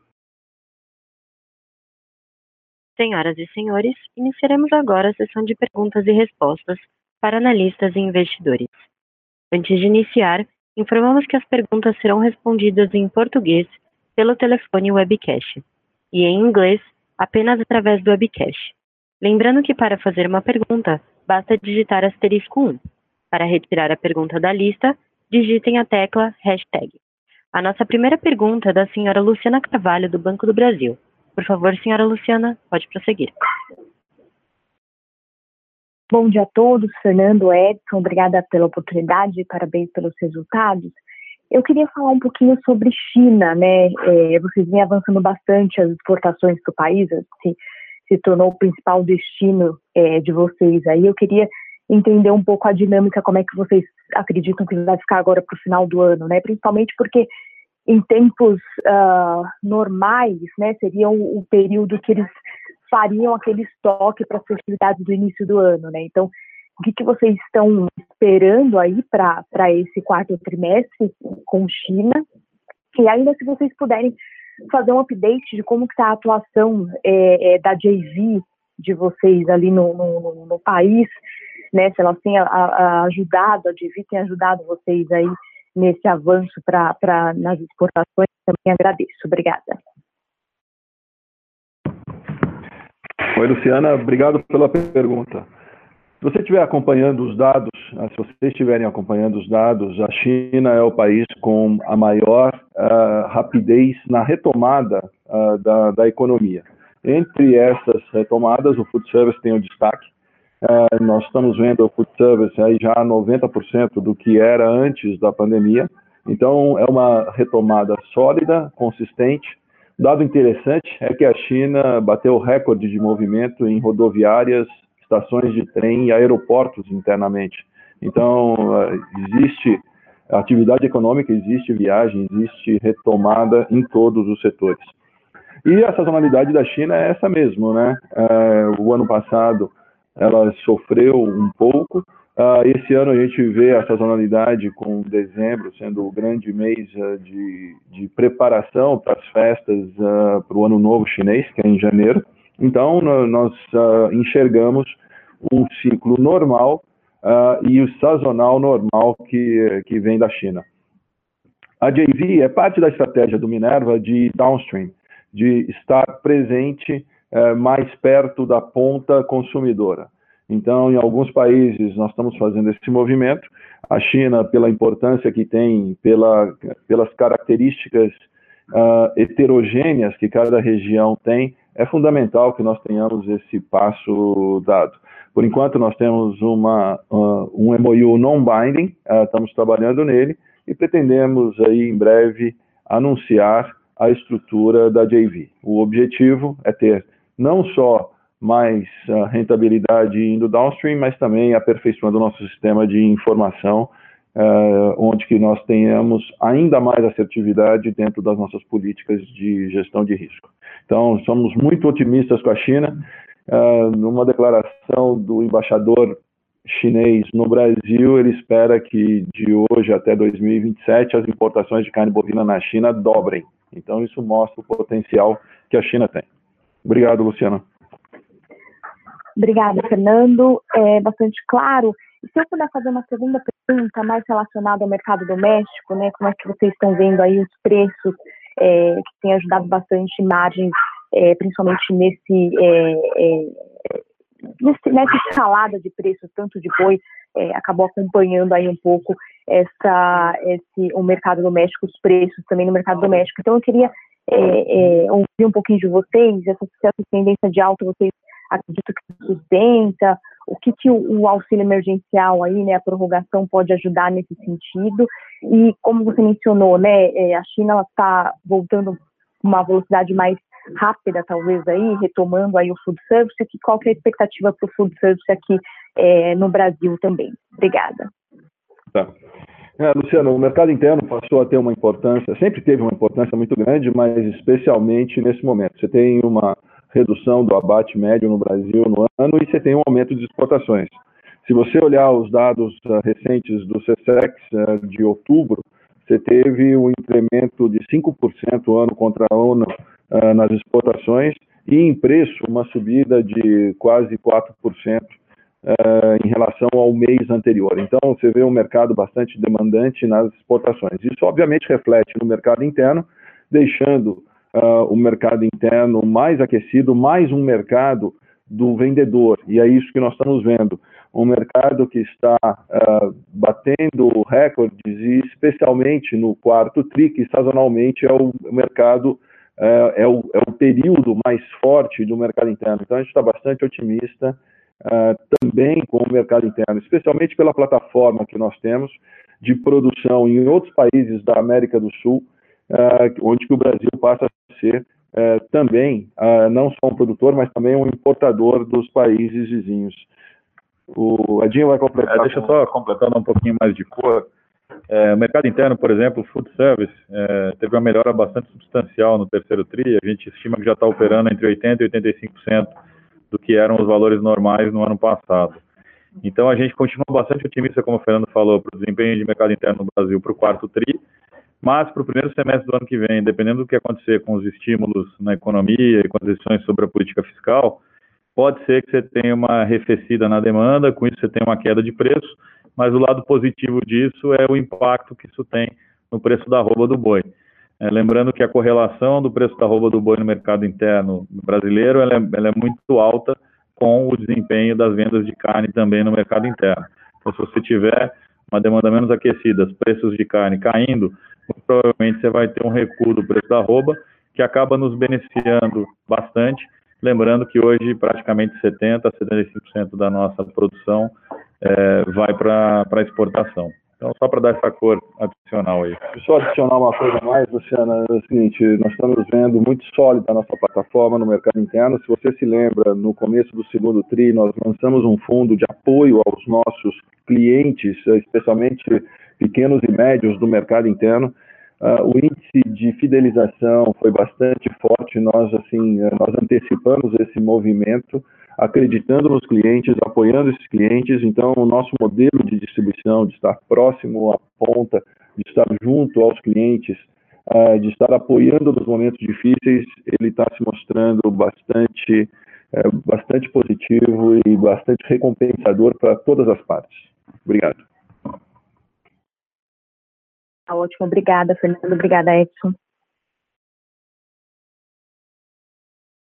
Speaker 1: Senhoras e senhores, iniciaremos agora a sessão de perguntas e respostas para analistas e investidores. Antes de iniciar, informamos que as perguntas serão respondidas em português pelo telefone webcast e em inglês apenas através do webcast. Lembrando que para fazer uma pergunta, basta digitar asterisco 1. Para retirar a pergunta da lista, digitem a tecla hashtag. A nossa primeira pergunta é da senhora Luciana Carvalho, do Banco do Brasil. Por favor, senhora Luciana, pode prosseguir.
Speaker 6: Bom dia a todos, Fernando, Edson, obrigada pela oportunidade e parabéns pelos resultados. Eu queria falar um pouquinho sobre China, né? É, vocês vêm avançando bastante as exportações para o país, se, se tornou o principal destino é, de vocês aí. Eu queria entender um pouco a dinâmica, como é que vocês acreditam que vai ficar agora para o final do ano, né? Principalmente porque em tempos uh, normais, né, seria o, o, período que eles fariam aquele estoque para as festividades do início do ano, né? Então, o que, que vocês estão esperando aí para esse quarto trimestre com China? E ainda se vocês puderem fazer um update de como está a atuação é, é, da JV de vocês ali no, no, no, país, né? Se elas têm a, a ajudado, a JV tem ajudado vocês aí nesse avanço para nas exportações, também agradeço. Obrigada.
Speaker 2: Oi, Luciana, obrigado pela pergunta. Se você estiver acompanhando os dados, ah, se vocês estiverem acompanhando os dados, a China é o país com a maior uh, rapidez na retomada uh, da, da economia. Entre essas retomadas, o food service tem o destaque. Uh, nós estamos vendo o food service aí já 90% do que era antes da pandemia. Então, é uma retomada sólida, consistente. Dado interessante é que a China bateu recorde de movimento em rodoviárias, estações de trem e aeroportos internamente. Então, uh, existe atividade econômica, existe viagem, existe retomada em todos os setores. E a sazonalidade da China é essa mesmo, né? Uh, o ano passado ela sofreu um pouco. Uh, esse ano a gente vê a sazonalidade com dezembro sendo o grande mês uh, de, de, preparação para as festas uh, para o Ano Novo Chinês, que é em janeiro. Então, nós enxergamos um ciclo normal e o sazonal normal que, que vem da China. A JV é parte da estratégia do Minerva de downstream, de estar presente uh, mais perto da ponta consumidora. Então, em alguns países, nós estamos fazendo esse movimento. A China, pela importância que tem, pela, pelas características uh, heterogêneas que cada região tem, é fundamental que nós tenhamos esse passo dado. Por enquanto, nós temos uma, uh, um MOU non-binding, uh, estamos trabalhando nele e pretendemos aí em breve anunciar a estrutura da JV. O objetivo é ter não só mais rentabilidade indo downstream, mas também aperfeiçoando o nosso sistema de informação, uh, onde que nós tenhamos ainda mais assertividade dentro das nossas políticas de gestão de risco. Então, somos muito otimistas com a China. Uh, numa declaração do embaixador chinês no Brasil, ele espera que de hoje até 2027 as importações de carne bovina na China dobrem. Então, isso mostra o potencial que a China tem. Obrigado, Luciana.
Speaker 6: Obrigada, Fernando. É bastante claro. E se eu puder fazer uma segunda pergunta mais relacionada ao mercado doméstico, né? Como é que vocês estão vendo aí os preços é, que têm ajudado bastante margens, é, principalmente nesse, é, é nesse, nessa escalada de preços, tanto de boi, é, acabou acompanhando aí um pouco essa, esse, o mercado doméstico, os preços também no mercado doméstico. Então eu queria é, ouvir um pouquinho de vocês, essa, essa tendência de alta, vocês acredito que sustenta, o que, que o, o, auxílio emergencial aí, né, a prorrogação pode ajudar nesse sentido, e como você mencionou, né, é, a China está voltando uma velocidade mais rápida, talvez aí, retomando aí o food service, que qual que é a expectativa para o food service aqui é, no Brasil também? Obrigada.
Speaker 2: Tá. É, Luciano, o mercado interno passou a ter uma importância, sempre teve uma importância muito grande, mas especialmente nesse momento. Você tem uma redução do abate médio no Brasil no ano e você tem um aumento de exportações. Se você olhar os dados uh, recentes do CSEX uh, de outubro, você teve um incremento de 5% ano contra ano uh, nas exportações e em preço uma subida de quase 4% em relação ao mês anterior. Então, você vê um mercado bastante demandante nas exportações. Isso, obviamente, reflete no mercado interno, deixando uh, o mercado interno mais aquecido, mais um mercado do vendedor. E é isso que nós estamos vendo. Um mercado que está uh, batendo recordes, e especialmente no quarto TRI, que sazonalmente é o mercado, uh, é, o, é o período mais forte do mercado interno. Então, a gente está bastante otimista uh, também com o mercado interno, especialmente pela plataforma que nós temos de produção em outros países da América do Sul, onde que o Brasil passa a ser é, também uh, não só um produtor, mas também um importador dos países vizinhos. O Adinho vai completar.
Speaker 3: É, deixa eu só completando um pouquinho mais de cor. É, mercado interno, por exemplo, food service, é, teve uma melhora bastante substancial no terceiro TRI. A gente estima que já está operando entre 80% e 85% do que eram os valores normais no ano passado. Então, a gente continua bastante otimista, como o Fernando falou, para o desempenho de mercado interno no Brasil para o quarto TRI. Mas para o primeiro semestre do ano que vem, dependendo do que acontecer com os estímulos na economia e com as decisões sobre a política fiscal, pode ser que você tenha uma arrefecida na demanda, com isso você tem uma queda de preço, mas o lado positivo disso é o impacto que isso tem no preço da arroba do boi. É, lembrando que a correlação do preço da arroba do boi no mercado interno brasileiro ela é, ela é muito alta com o desempenho das vendas de carne também no mercado interno. Então, se você tiver uma demanda menos aquecida, os preços de carne caindo, provavelmente você vai ter um recuo do preço da arroba, que acaba nos beneficiando bastante. Lembrando que hoje praticamente 70% a 75% da nossa produção é, vai para exportação. Então, só para dar essa cor adicional aí.
Speaker 2: Só adicionar uma coisa mais, Luciana, é o seguinte, nós estamos vendo muito sólida a nossa plataforma no mercado interno. Se você se lembra, no começo do segundo TRI, nós lançamos um fundo de apoio aos nossos clientes, especialmente pequenos e médios do mercado interno. Uh, o índice de fidelização foi bastante forte. Nós assim, eh, nós antecipamos esse movimento, acreditando nos clientes, apoiando esses clientes. Então, o nosso modelo de distribuição, de estar próximo à ponta, de estar junto aos clientes, uh, de estar apoiando nos momentos difíceis, ele está se mostrando bastante, uh, bastante positivo e bastante recompensador para todas as partes. Obrigado.
Speaker 6: Tá ótimo, obrigada, Fernando. Obrigada, Edson.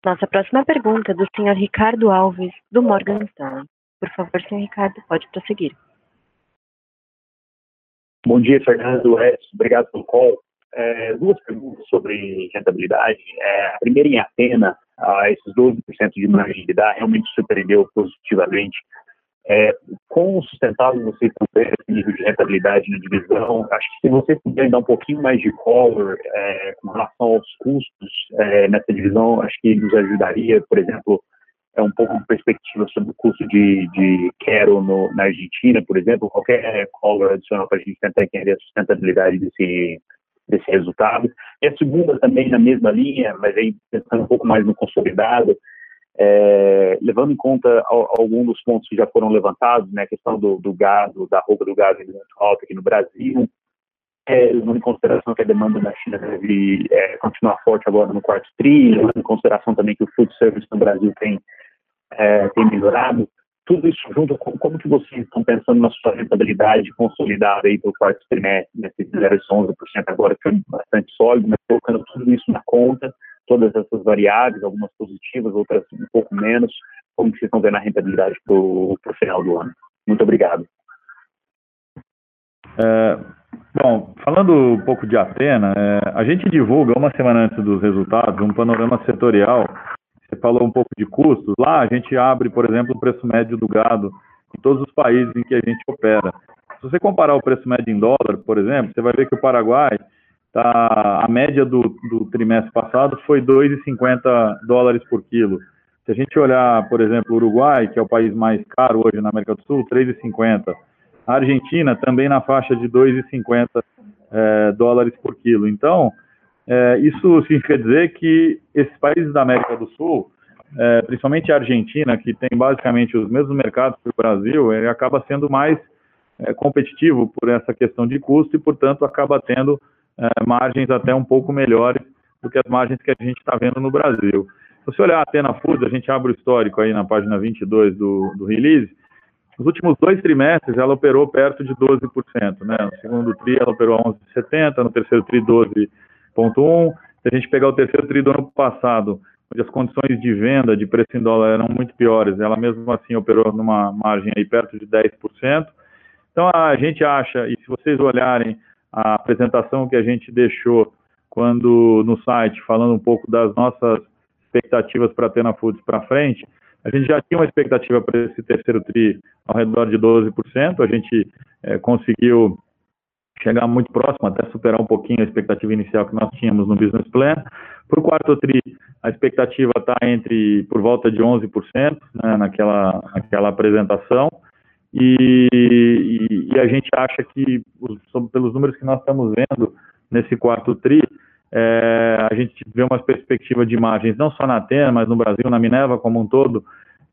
Speaker 1: Nossa próxima pergunta é do senhor Ricardo Alves, do Morgan Stanley. Por favor, senhor Ricardo, pode prosseguir.
Speaker 7: Bom dia, Fernando. Edson, obrigado pelo call. É, duas perguntas sobre rentabilidade. É, a primeira em Atena, esses 12% de margem de EBITDA realmente surpreendeu positivamente é, sustentável vocês consideram esse nível de rentabilidade na divisão? Acho que se você puder dar um pouquinho mais de color é, com relação aos custos é, nessa divisão, acho que nos ajudaria, por exemplo, é um pouco de perspectiva sobre o custo de, de Quero no, na Argentina, por exemplo, qualquer color adicional para a gente tentar entender a sustentabilidade desse, desse resultado. E a segunda também na mesma linha, mas aí pensando um pouco mais no consolidado, é, levando em conta alguns dos pontos que já foram levantados, né, a questão do, do da roupa do gado muito alta aqui no Brasil, é, levando em consideração que a demanda na China deve é, continuar forte agora no quarto tri, levando em consideração também que o food service no Brasil tem, é, tem melhorado, tudo isso junto, como que vocês estão pensando na sua rentabilidade consolidada aí para o quarto trimestre, né, se fizeram 11% agora, que foi bastante sólido, mas colocando tudo isso na conta, todas essas variáveis, algumas positivas, outras um pouco menos, como vocês estão vendo a rentabilidade para o final do ano. Muito obrigado.
Speaker 3: É, bom, falando um pouco de Atena, é, a gente divulga uma semana antes dos resultados um panorama setorial. Você falou um pouco de custos. Lá a gente abre, por exemplo, o preço médio do gado em todos os países em que a gente opera. Se você comparar o preço médio em dólar, por exemplo, você vai ver que o Paraguai tá, a média do, do trimestre passado foi 2,50 dólares por quilo. Se a gente olhar, por exemplo, o Uruguai, que é o país mais caro hoje na América do Sul, 3,50. A Argentina também na faixa de 2,50 é, dólares por quilo. Então, é, isso significa dizer que esses países da América do Sul, é, principalmente a Argentina, que tem basicamente os mesmos mercados que o Brasil, ele acaba sendo mais é, competitivo por essa questão de custo e, portanto, acaba tendo é, margens até um pouco melhores do que as margens que a gente está vendo no Brasil. Se você olhar a Atena Foods, a gente abre o histórico aí na página 22 do, do release, nos últimos dois trimestres ela operou perto de 12%, né? No segundo tri ela operou 11,70, no terceiro tri 12,1. Se a gente pegar o terceiro tri do ano passado, onde as condições de venda de preço em dólar eram muito piores, ela mesmo assim operou numa margem aí perto de 10%. Então a gente acha, e se vocês olharem a apresentação que a gente deixou quando no site, falando um pouco das nossas expectativas para a Tena Foods para frente, a gente já tinha uma expectativa para esse terceiro TRI ao redor de 12%, a gente é, conseguiu chegar muito próximo, até superar um pouquinho a expectativa inicial que nós tínhamos no Business Plan. Para o quarto TRI, a expectativa está entre por volta de 11% né, naquela, naquela apresentação, e, e, e a gente acha que, os, pelos números que nós estamos vendo nesse quarto TRI, é, a gente vê uma perspectiva de margens não só na Atena, mas no Brasil, na Minerva como um todo,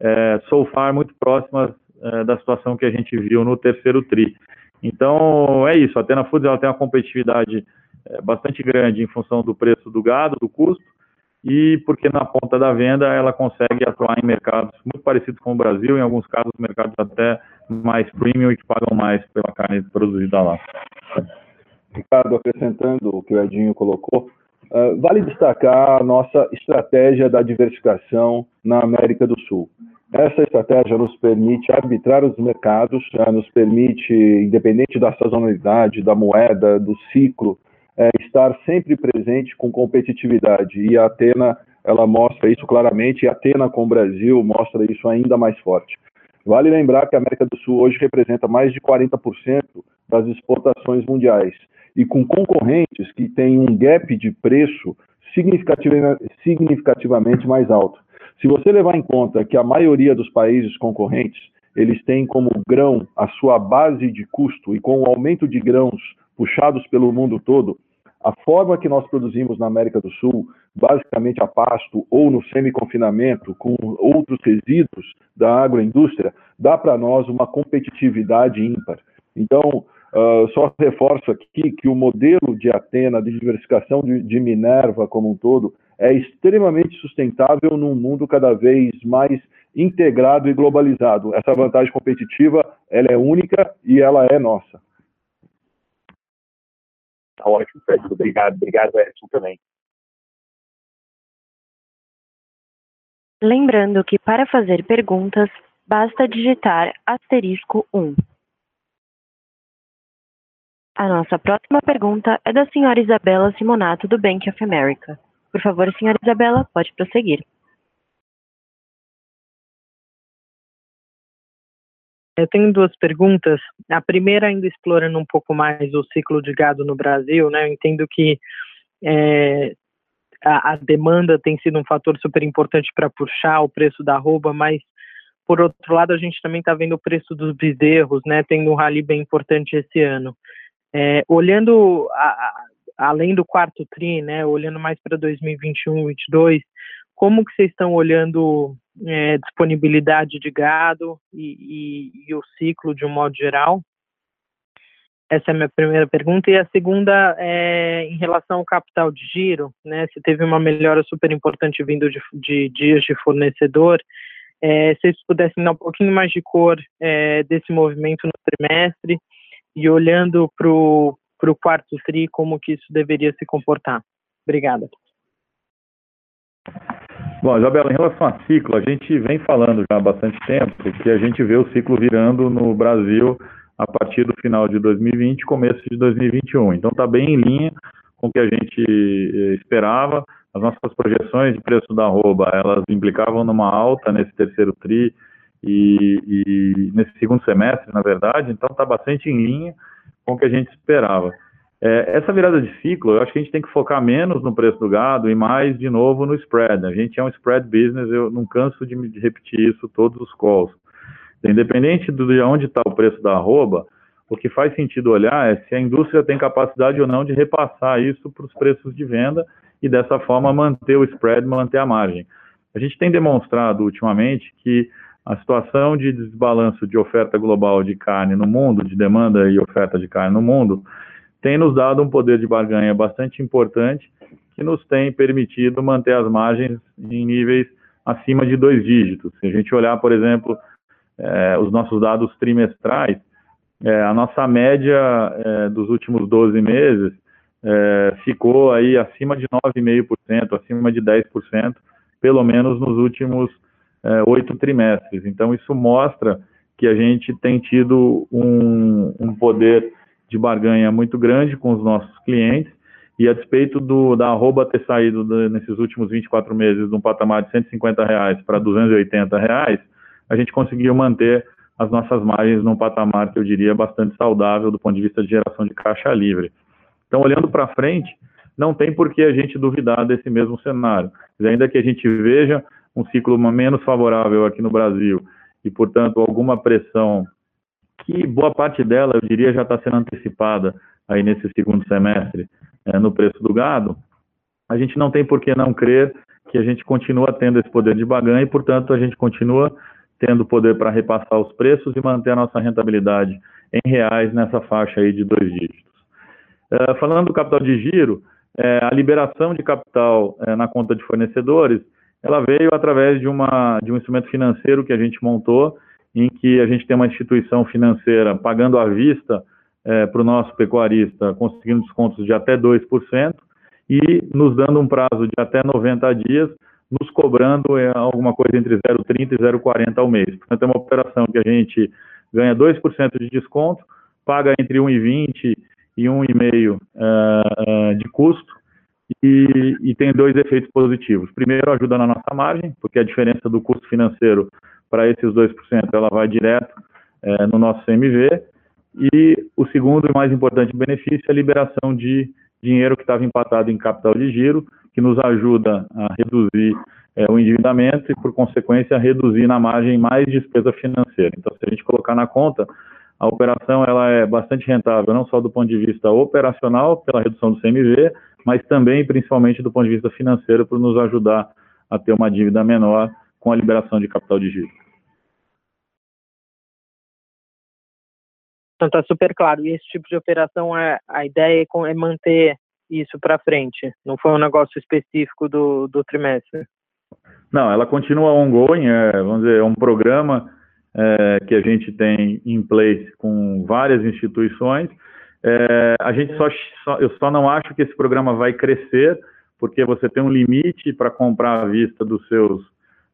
Speaker 3: é, so far muito próximas é, da situação que a gente viu no terceiro TRI. Então, é isso, a Atena Foods ela tem uma competitividade é, bastante grande em função do preço do gado, do custo, e porque na ponta da venda ela consegue atuar em mercados muito parecidos com o Brasil, em alguns casos mercados até mais premium e que pagam mais pela carne produzida lá.
Speaker 2: Ricardo, acrescentando o que o Edinho colocou, uh, vale destacar a nossa estratégia da diversificação na América do Sul. Essa estratégia nos permite arbitrar os mercados, uh, nos permite, independente da sazonalidade, da moeda, do ciclo, uh, estar sempre presente com competitividade. E a Atena, ela mostra isso claramente, e a Atena com o Brasil mostra isso ainda mais forte. Vale lembrar que a América do Sul hoje representa mais de 40% das exportações mundiais e com concorrentes que têm um gap de preço significativamente mais alto. Se você levar em conta que a maioria dos países concorrentes eles têm como grão a sua base de custo e com o aumento de grãos puxados pelo mundo todo, a forma que nós produzimos na América do Sul, basicamente a pasto ou no semi-confinamento, com outros resíduos da agroindústria, dá para nós uma competitividade ímpar. Então, uh, só reforço aqui que o modelo de Atena, de diversificação de, de Minerva como um todo, é extremamente sustentável num mundo cada vez mais integrado e globalizado. Essa vantagem competitiva, ela é única e ela é nossa.
Speaker 7: Tá ótimo, Fred. Obrigado. Obrigado, Edson, também.
Speaker 1: Lembrando que para fazer perguntas, basta digitar asterisco 1. A nossa próxima pergunta é da senhora Isabela Simonato, do Bank of America. Por favor, senhora Isabela, pode prosseguir.
Speaker 8: Eu tenho duas perguntas. A primeira, ainda explorando um pouco mais o ciclo de gado no Brasil, né? Eu entendo que é, a, a, demanda tem sido um fator super importante para puxar o preço da arroba, mas por outro lado, a gente também está vendo o preço dos bezerros, né? Tendo um rally bem importante esse ano. É, olhando a, a, além do quarto tri, né? Olhando mais para 2021, 2022, como que vocês estão olhando é, disponibilidade de gado e, e, e, o ciclo de um modo geral? Essa é a minha primeira pergunta. E a segunda é em relação ao capital de giro, né? Se teve uma melhora super importante vindo de, de dias de fornecedor. É, se vocês pudessem dar um pouquinho mais de cor é, desse movimento no trimestre e olhando para o quarto TRI, como que isso deveria se comportar. Obrigada.
Speaker 3: Bom, Isabela, em relação a ciclo, a gente vem falando já há bastante tempo que a gente vê o ciclo virando no Brasil a partir do final de 2020, começo de 2021. Então está bem em linha com o que a gente eh, esperava. As nossas projeções de preço da arroba, elas implicavam numa alta nesse terceiro tri e, e nesse segundo semestre, na verdade. Então está bastante em linha com o que a gente esperava. É, essa virada de ciclo, eu acho que a gente tem que focar menos no preço do gado e mais, de novo, no spread. A gente é um spread business, eu não canso de, de repetir isso todos os calls. Independente de onde está o preço da arroba, o que faz sentido olhar é se a indústria tem capacidade ou não de repassar isso para os preços de venda e dessa forma manter o spread, manter a margem. A gente tem demonstrado ultimamente que a situação de desbalanço de oferta global de carne no mundo, de demanda e oferta de carne no mundo, tem nos dado um poder de barganha bastante importante, que nos tem permitido manter as margens em níveis acima de dois dígitos. Se a gente olhar, por exemplo, é, os nossos dados trimestrais, é, a nossa média é, dos últimos 12 meses ficou aí acima de 9,5%, acima de 10%, pelo menos nos últimos oito trimestres. Então, isso mostra que a gente tem tido um, um poder de barganha muito grande com os nossos clientes, e a despeito do, da arroba ter saído de, nesses últimos 24 meses de um patamar de 150 reais para 280 reais, a gente conseguiu manter as nossas margens num patamar que eu diria bastante saudável do ponto de vista de geração de caixa livre. Então, olhando para frente, não tem por que a gente duvidar desse mesmo cenário. Ainda que a gente veja um ciclo menos favorável aqui no Brasil e, portanto, alguma pressão que boa parte dela, eu diria, já está sendo antecipada aí nesse segundo semestre é, no preço do gado, a gente não tem por que não crer que a gente continua tendo esse poder de barganha e, portanto, a gente continua tendo poder para repassar os preços e manter a nossa rentabilidade em reais nessa faixa aí de dois dígitos. É, falando do capital de giro, é, a liberação de capital é, na conta de fornecedores, ela veio através de, uma, de um instrumento financeiro que a gente montou em que a gente tem uma instituição financeira pagando à vista é, para o nosso pecuarista, conseguindo descontos de até 2%, e nos dando um prazo de até 90 dias, nos cobrando é, alguma coisa entre 0,30 e 0,40 ao mês. Portanto, é uma operação que a gente ganha 2% de desconto, paga entre 1,20 e 1,5 é, é, de custo, e, e, tem dois efeitos positivos. Primeiro, ajuda na nossa margem, porque a diferença do custo financeiro para esses 2%, ela vai direto é, no nosso CMV. E o segundo e mais importante benefício é a liberação de dinheiro que estava empatado em capital de giro, que nos ajuda a reduzir é, o endividamento e, por consequência, a reduzir na margem mais despesa financeira. Então, se a gente colocar na conta, a operação ela é bastante rentável, não só do ponto de vista operacional, pela redução do CMV, mas também, principalmente, do ponto de vista financeiro, para nos ajudar a ter uma dívida menor com a liberação de capital de giro.
Speaker 8: Então está super claro. E esse tipo de operação é a ideia é, é manter isso para frente. Não foi um negócio específico do, do trimestre.
Speaker 3: Não, ela continua ongoing, é, vamos dizer, é um programa é, que a gente tem em place com várias instituições. É, a gente só, só, eu só não acho que esse programa vai crescer, porque você tem um limite para comprar à vista dos seus,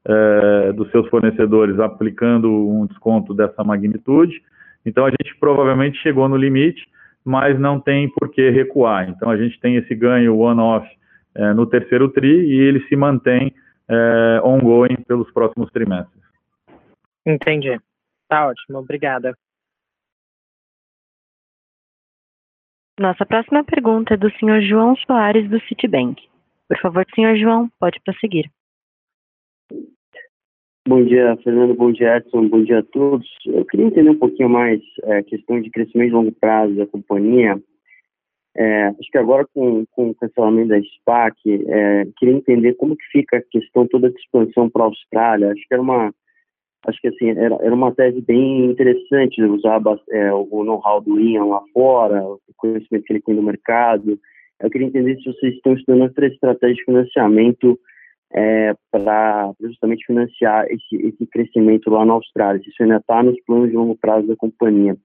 Speaker 3: é, dos seus fornecedores aplicando um desconto dessa magnitude. Então a gente provavelmente chegou no limite, mas não tem por que recuar. Então a gente tem esse ganho one-off é, no terceiro TRI e ele se mantém é, ongoing pelos próximos trimestres.
Speaker 8: Entendi. Tá ótimo, obrigada.
Speaker 1: Nossa próxima pergunta é do senhor João Soares, do Citibank. Por favor, senhor João, pode prosseguir.
Speaker 9: Bom dia, Fernando. Bom dia, Edson. Bom dia a todos. Eu queria entender um pouquinho mais a é, questão de crescimento de longo prazo da companhia. É, acho que agora com, com o cancelamento da SPAC, é, queria entender como que fica a questão toda de expansão para a Austrália. Acho que era uma, acho que assim era, era uma tese bem interessante de usar é, o know-how do Ian lá fora, o conhecimento que ele tem do mercado. Eu queria entender se vocês estão estudando outra estratégia de financiamento é, para justamente financiar esse, esse crescimento lá na Austrália. Isso ainda está nos planos de longo prazo da companhia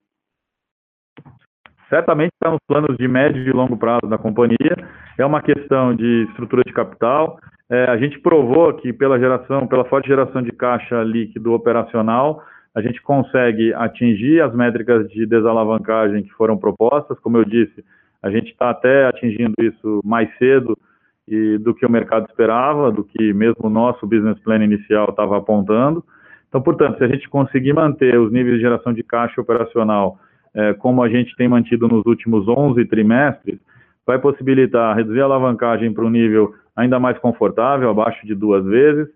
Speaker 3: certamente está nos planos de médio e longo prazo da companhia. É uma questão de estrutura de capital. É, a gente provou que pela geração, pela forte geração de caixa líquido operacional, a gente consegue atingir as métricas de desalavancagem que foram propostas. Como eu disse, a gente está até atingindo isso mais cedo e do que o mercado esperava, do que mesmo o nosso business plan inicial estava apontando. Então, portanto, se a gente conseguir manter os níveis de geração de caixa operacional é, como a gente tem mantido nos últimos 11 trimestres, vai possibilitar reduzir a alavancagem para um nível ainda mais confortável, abaixo de duas vezes,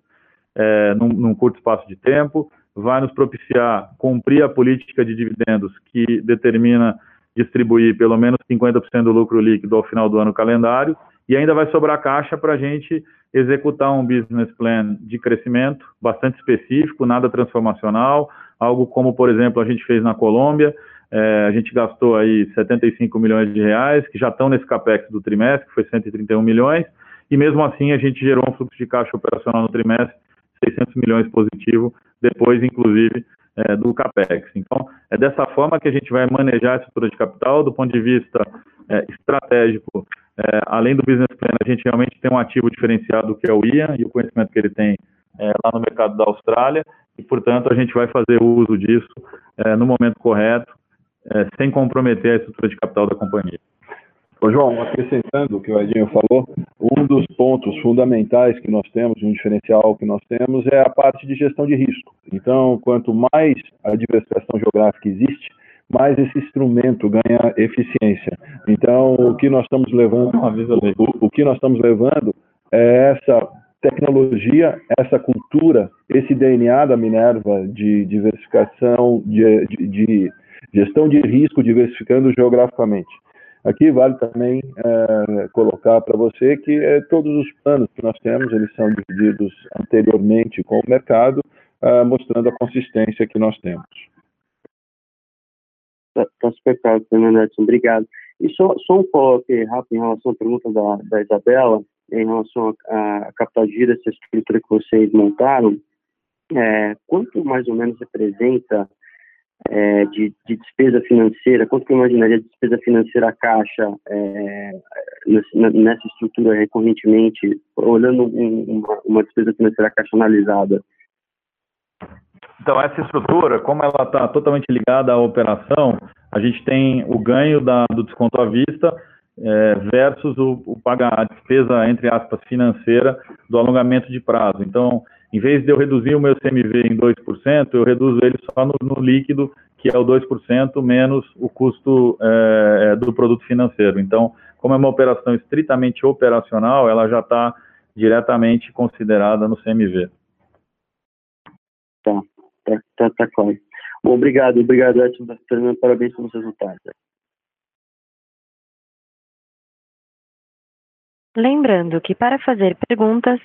Speaker 3: é, num, num, curto espaço de tempo, vai nos propiciar cumprir a política de dividendos que determina distribuir pelo menos 50% do lucro líquido ao final do ano calendário, e ainda vai sobrar caixa para a gente executar um business plan de crescimento bastante específico, nada transformacional, algo como, por exemplo, a gente fez na Colômbia, é, a gente gastou aí 75 milhões de reais, que já estão nesse capex do trimestre, que foi 131 milhões, e mesmo assim a gente gerou um fluxo de caixa operacional no trimestre 600 milhões positivo, depois inclusive é, do capex. Então, é dessa forma que a gente vai manejar a estrutura de capital do ponto de vista é, estratégico. É, além do business plan, a gente realmente tem um ativo diferenciado que é o Ian e o conhecimento que ele tem é, lá no mercado da Austrália, e portanto a gente vai fazer uso disso é, no momento correto é, sem comprometer a estrutura de capital da companhia.
Speaker 2: Ô João, acrescentando o que o Edinho falou, um dos pontos fundamentais que nós temos, um diferencial que nós temos, é a parte de gestão de risco. Então, quanto mais a diversificação geográfica existe, mais esse instrumento ganha eficiência. Então, o que nós estamos levando, o, o que nós estamos levando é essa tecnologia, essa cultura, esse DNA da Minerva de diversificação, de, de, de Gestão de risco diversificando geograficamente. Aqui vale também é, colocar para você que é, todos os planos que nós temos, eles são divididos anteriormente com o mercado, é, mostrando a consistência que nós temos.
Speaker 9: Está tá super claro, Fernando Edson, obrigado. E só, só um follow-up rápido em relação à pergunta da, da Isabela, em relação à capital de giro, essa estrutura que vocês montaram, é, quanto mais ou menos representa é, de, de, despesa financeira, quanto que eu imaginaria de despesa financeira caixa é, nessa estrutura recorrentemente, olhando um, uma, uma, despesa financeira caixa analisada?
Speaker 3: Então, essa estrutura, como ela está totalmente ligada à operação, a gente tem o ganho da, do desconto à vista é, versus o, o pagar a despesa, entre aspas, financeira do alongamento de prazo. Então, em vez de eu reduzir o meu CMV em 2%, eu reduzo ele só no, no líquido, que é o 2% menos o custo é, do produto financeiro. Então, como é uma operação estritamente operacional, ela já está diretamente considerada no CMV.
Speaker 9: Tá, tá, tá, tá claro. Bom, obrigado, obrigado, Edson, Fernando, parabéns pelos resultados.
Speaker 1: Lembrando que para fazer perguntas,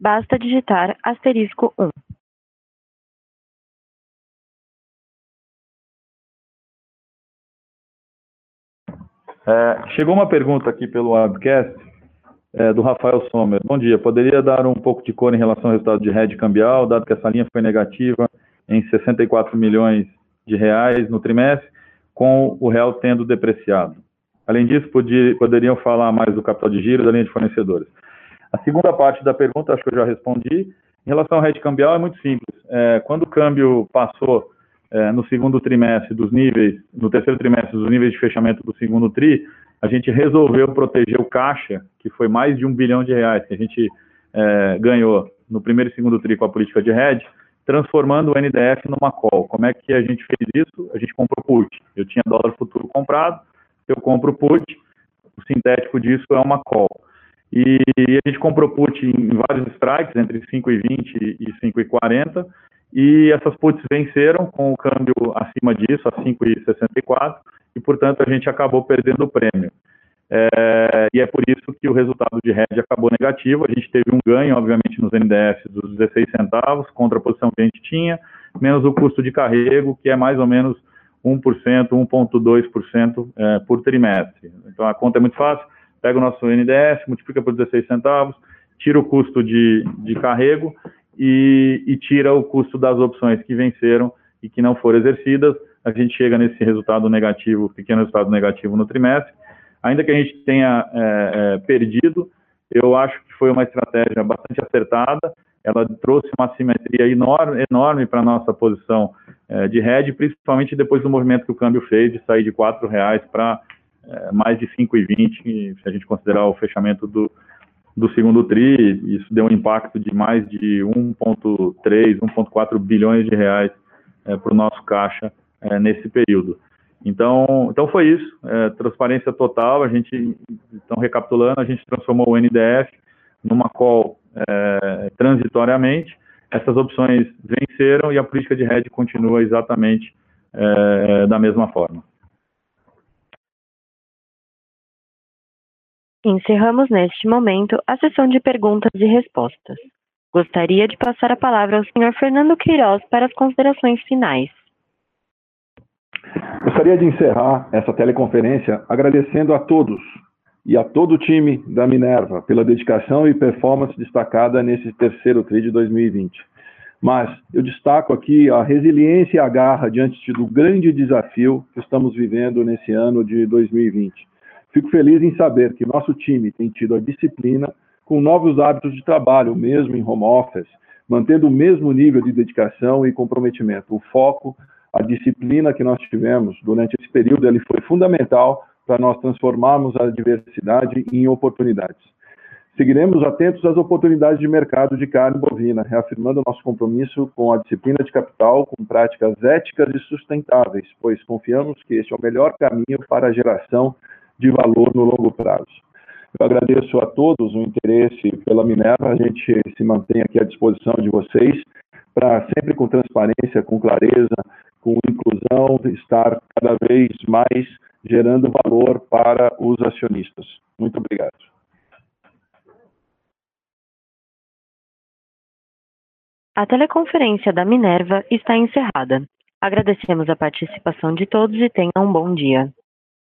Speaker 1: basta digitar asterisco um.
Speaker 3: É, chegou uma pergunta aqui pelo webcast é, do Rafael Sommer. Bom dia. Poderia dar um pouco de cor em relação ao resultado de rede cambial, dado que essa linha foi negativa em 64 milhões de reais no trimestre, com o real tendo depreciado. Além disso, podia, poderiam falar mais do capital de giro da linha de fornecedores. A segunda parte da pergunta, acho que eu já respondi. Em relação ao rede cambial, é muito simples. É, quando o câmbio passou é, no segundo trimestre dos níveis, no terceiro trimestre dos níveis de fechamento do segundo TRI, a gente resolveu proteger o caixa, que foi mais de um bilhão de reais que a gente é, ganhou no primeiro e segundo TRI com a política de hedge, transformando o NDF numa call. Como é que a gente fez isso? A gente comprou put. Eu tinha dólar futuro comprado, eu compro put, o sintético disso é uma call. E a gente comprou put em vários strikes, entre 5,20 e 5,40, e essas puts venceram com o câmbio acima disso, a 5,64, e, portanto, a gente acabou perdendo o prêmio. É, e é por isso que o resultado de hedge acabou negativo. A gente teve um ganho, obviamente, nos NDFs dos 16 centavos contra a posição que a gente tinha, menos o custo de carrego, que é mais ou menos 1%, 1,2% é, por trimestre. Então a conta é muito fácil: pega o nosso NDF, multiplica por 16 centavos, tira o custo de, de carrego e, e tira o custo das opções que venceram e que não foram exercidas a gente chega nesse resultado negativo, pequeno resultado negativo no trimestre. Ainda que a gente tenha é, é, perdido, eu acho que foi uma estratégia bastante acertada. Ela trouxe uma simetria enorme, enorme para a nossa posição é, de hedge, principalmente depois do movimento que o câmbio fez de sair de R$ reais para mais de 5,20, se a gente considerar o fechamento do, do segundo TRI, isso deu um impacto de mais de 1,3, 1,4 bilhões de reais é, para o nosso caixa é, nesse período. Então, então foi isso, é, transparência total, a gente, então recapitulando, a gente transformou o NDF numa call é, transitoriamente, essas opções venceram e a política de hedge continua exatamente é, da mesma forma.
Speaker 1: Encerramos neste momento a sessão de perguntas e respostas. Gostaria de passar a palavra ao senhor Fernando Queiroz para as considerações finais.
Speaker 2: Gostaria de encerrar essa teleconferência agradecendo a todos e a todo o time da Minerva pela dedicação e performance destacada nesse terceiro TRI de 2020. Mas eu destaco aqui a resiliência e a garra diante do grande desafio que estamos vivendo nesse ano de 2020. Fico feliz em saber que nosso time tem tido a disciplina com novos hábitos de trabalho, mesmo em home office, mantendo o mesmo nível de dedicação e comprometimento. O foco a disciplina que nós tivemos durante esse período ele foi fundamental para nós transformarmos a diversidade em oportunidades. Seguiremos atentos às oportunidades de mercado de carne bovina, reafirmando nosso compromisso com a disciplina de capital, com práticas éticas e sustentáveis, pois confiamos que este é o melhor caminho para a geração de valor no longo prazo. Eu agradeço a todos o interesse pela Minerva, a gente se mantém aqui à disposição de vocês para sempre com transparência, com clareza, com inclusão, estar cada vez mais gerando valor para os acionistas. Muito obrigado.
Speaker 1: A teleconferência da Minerva está encerrada. Agradecemos a participação de todos e tenham um bom dia.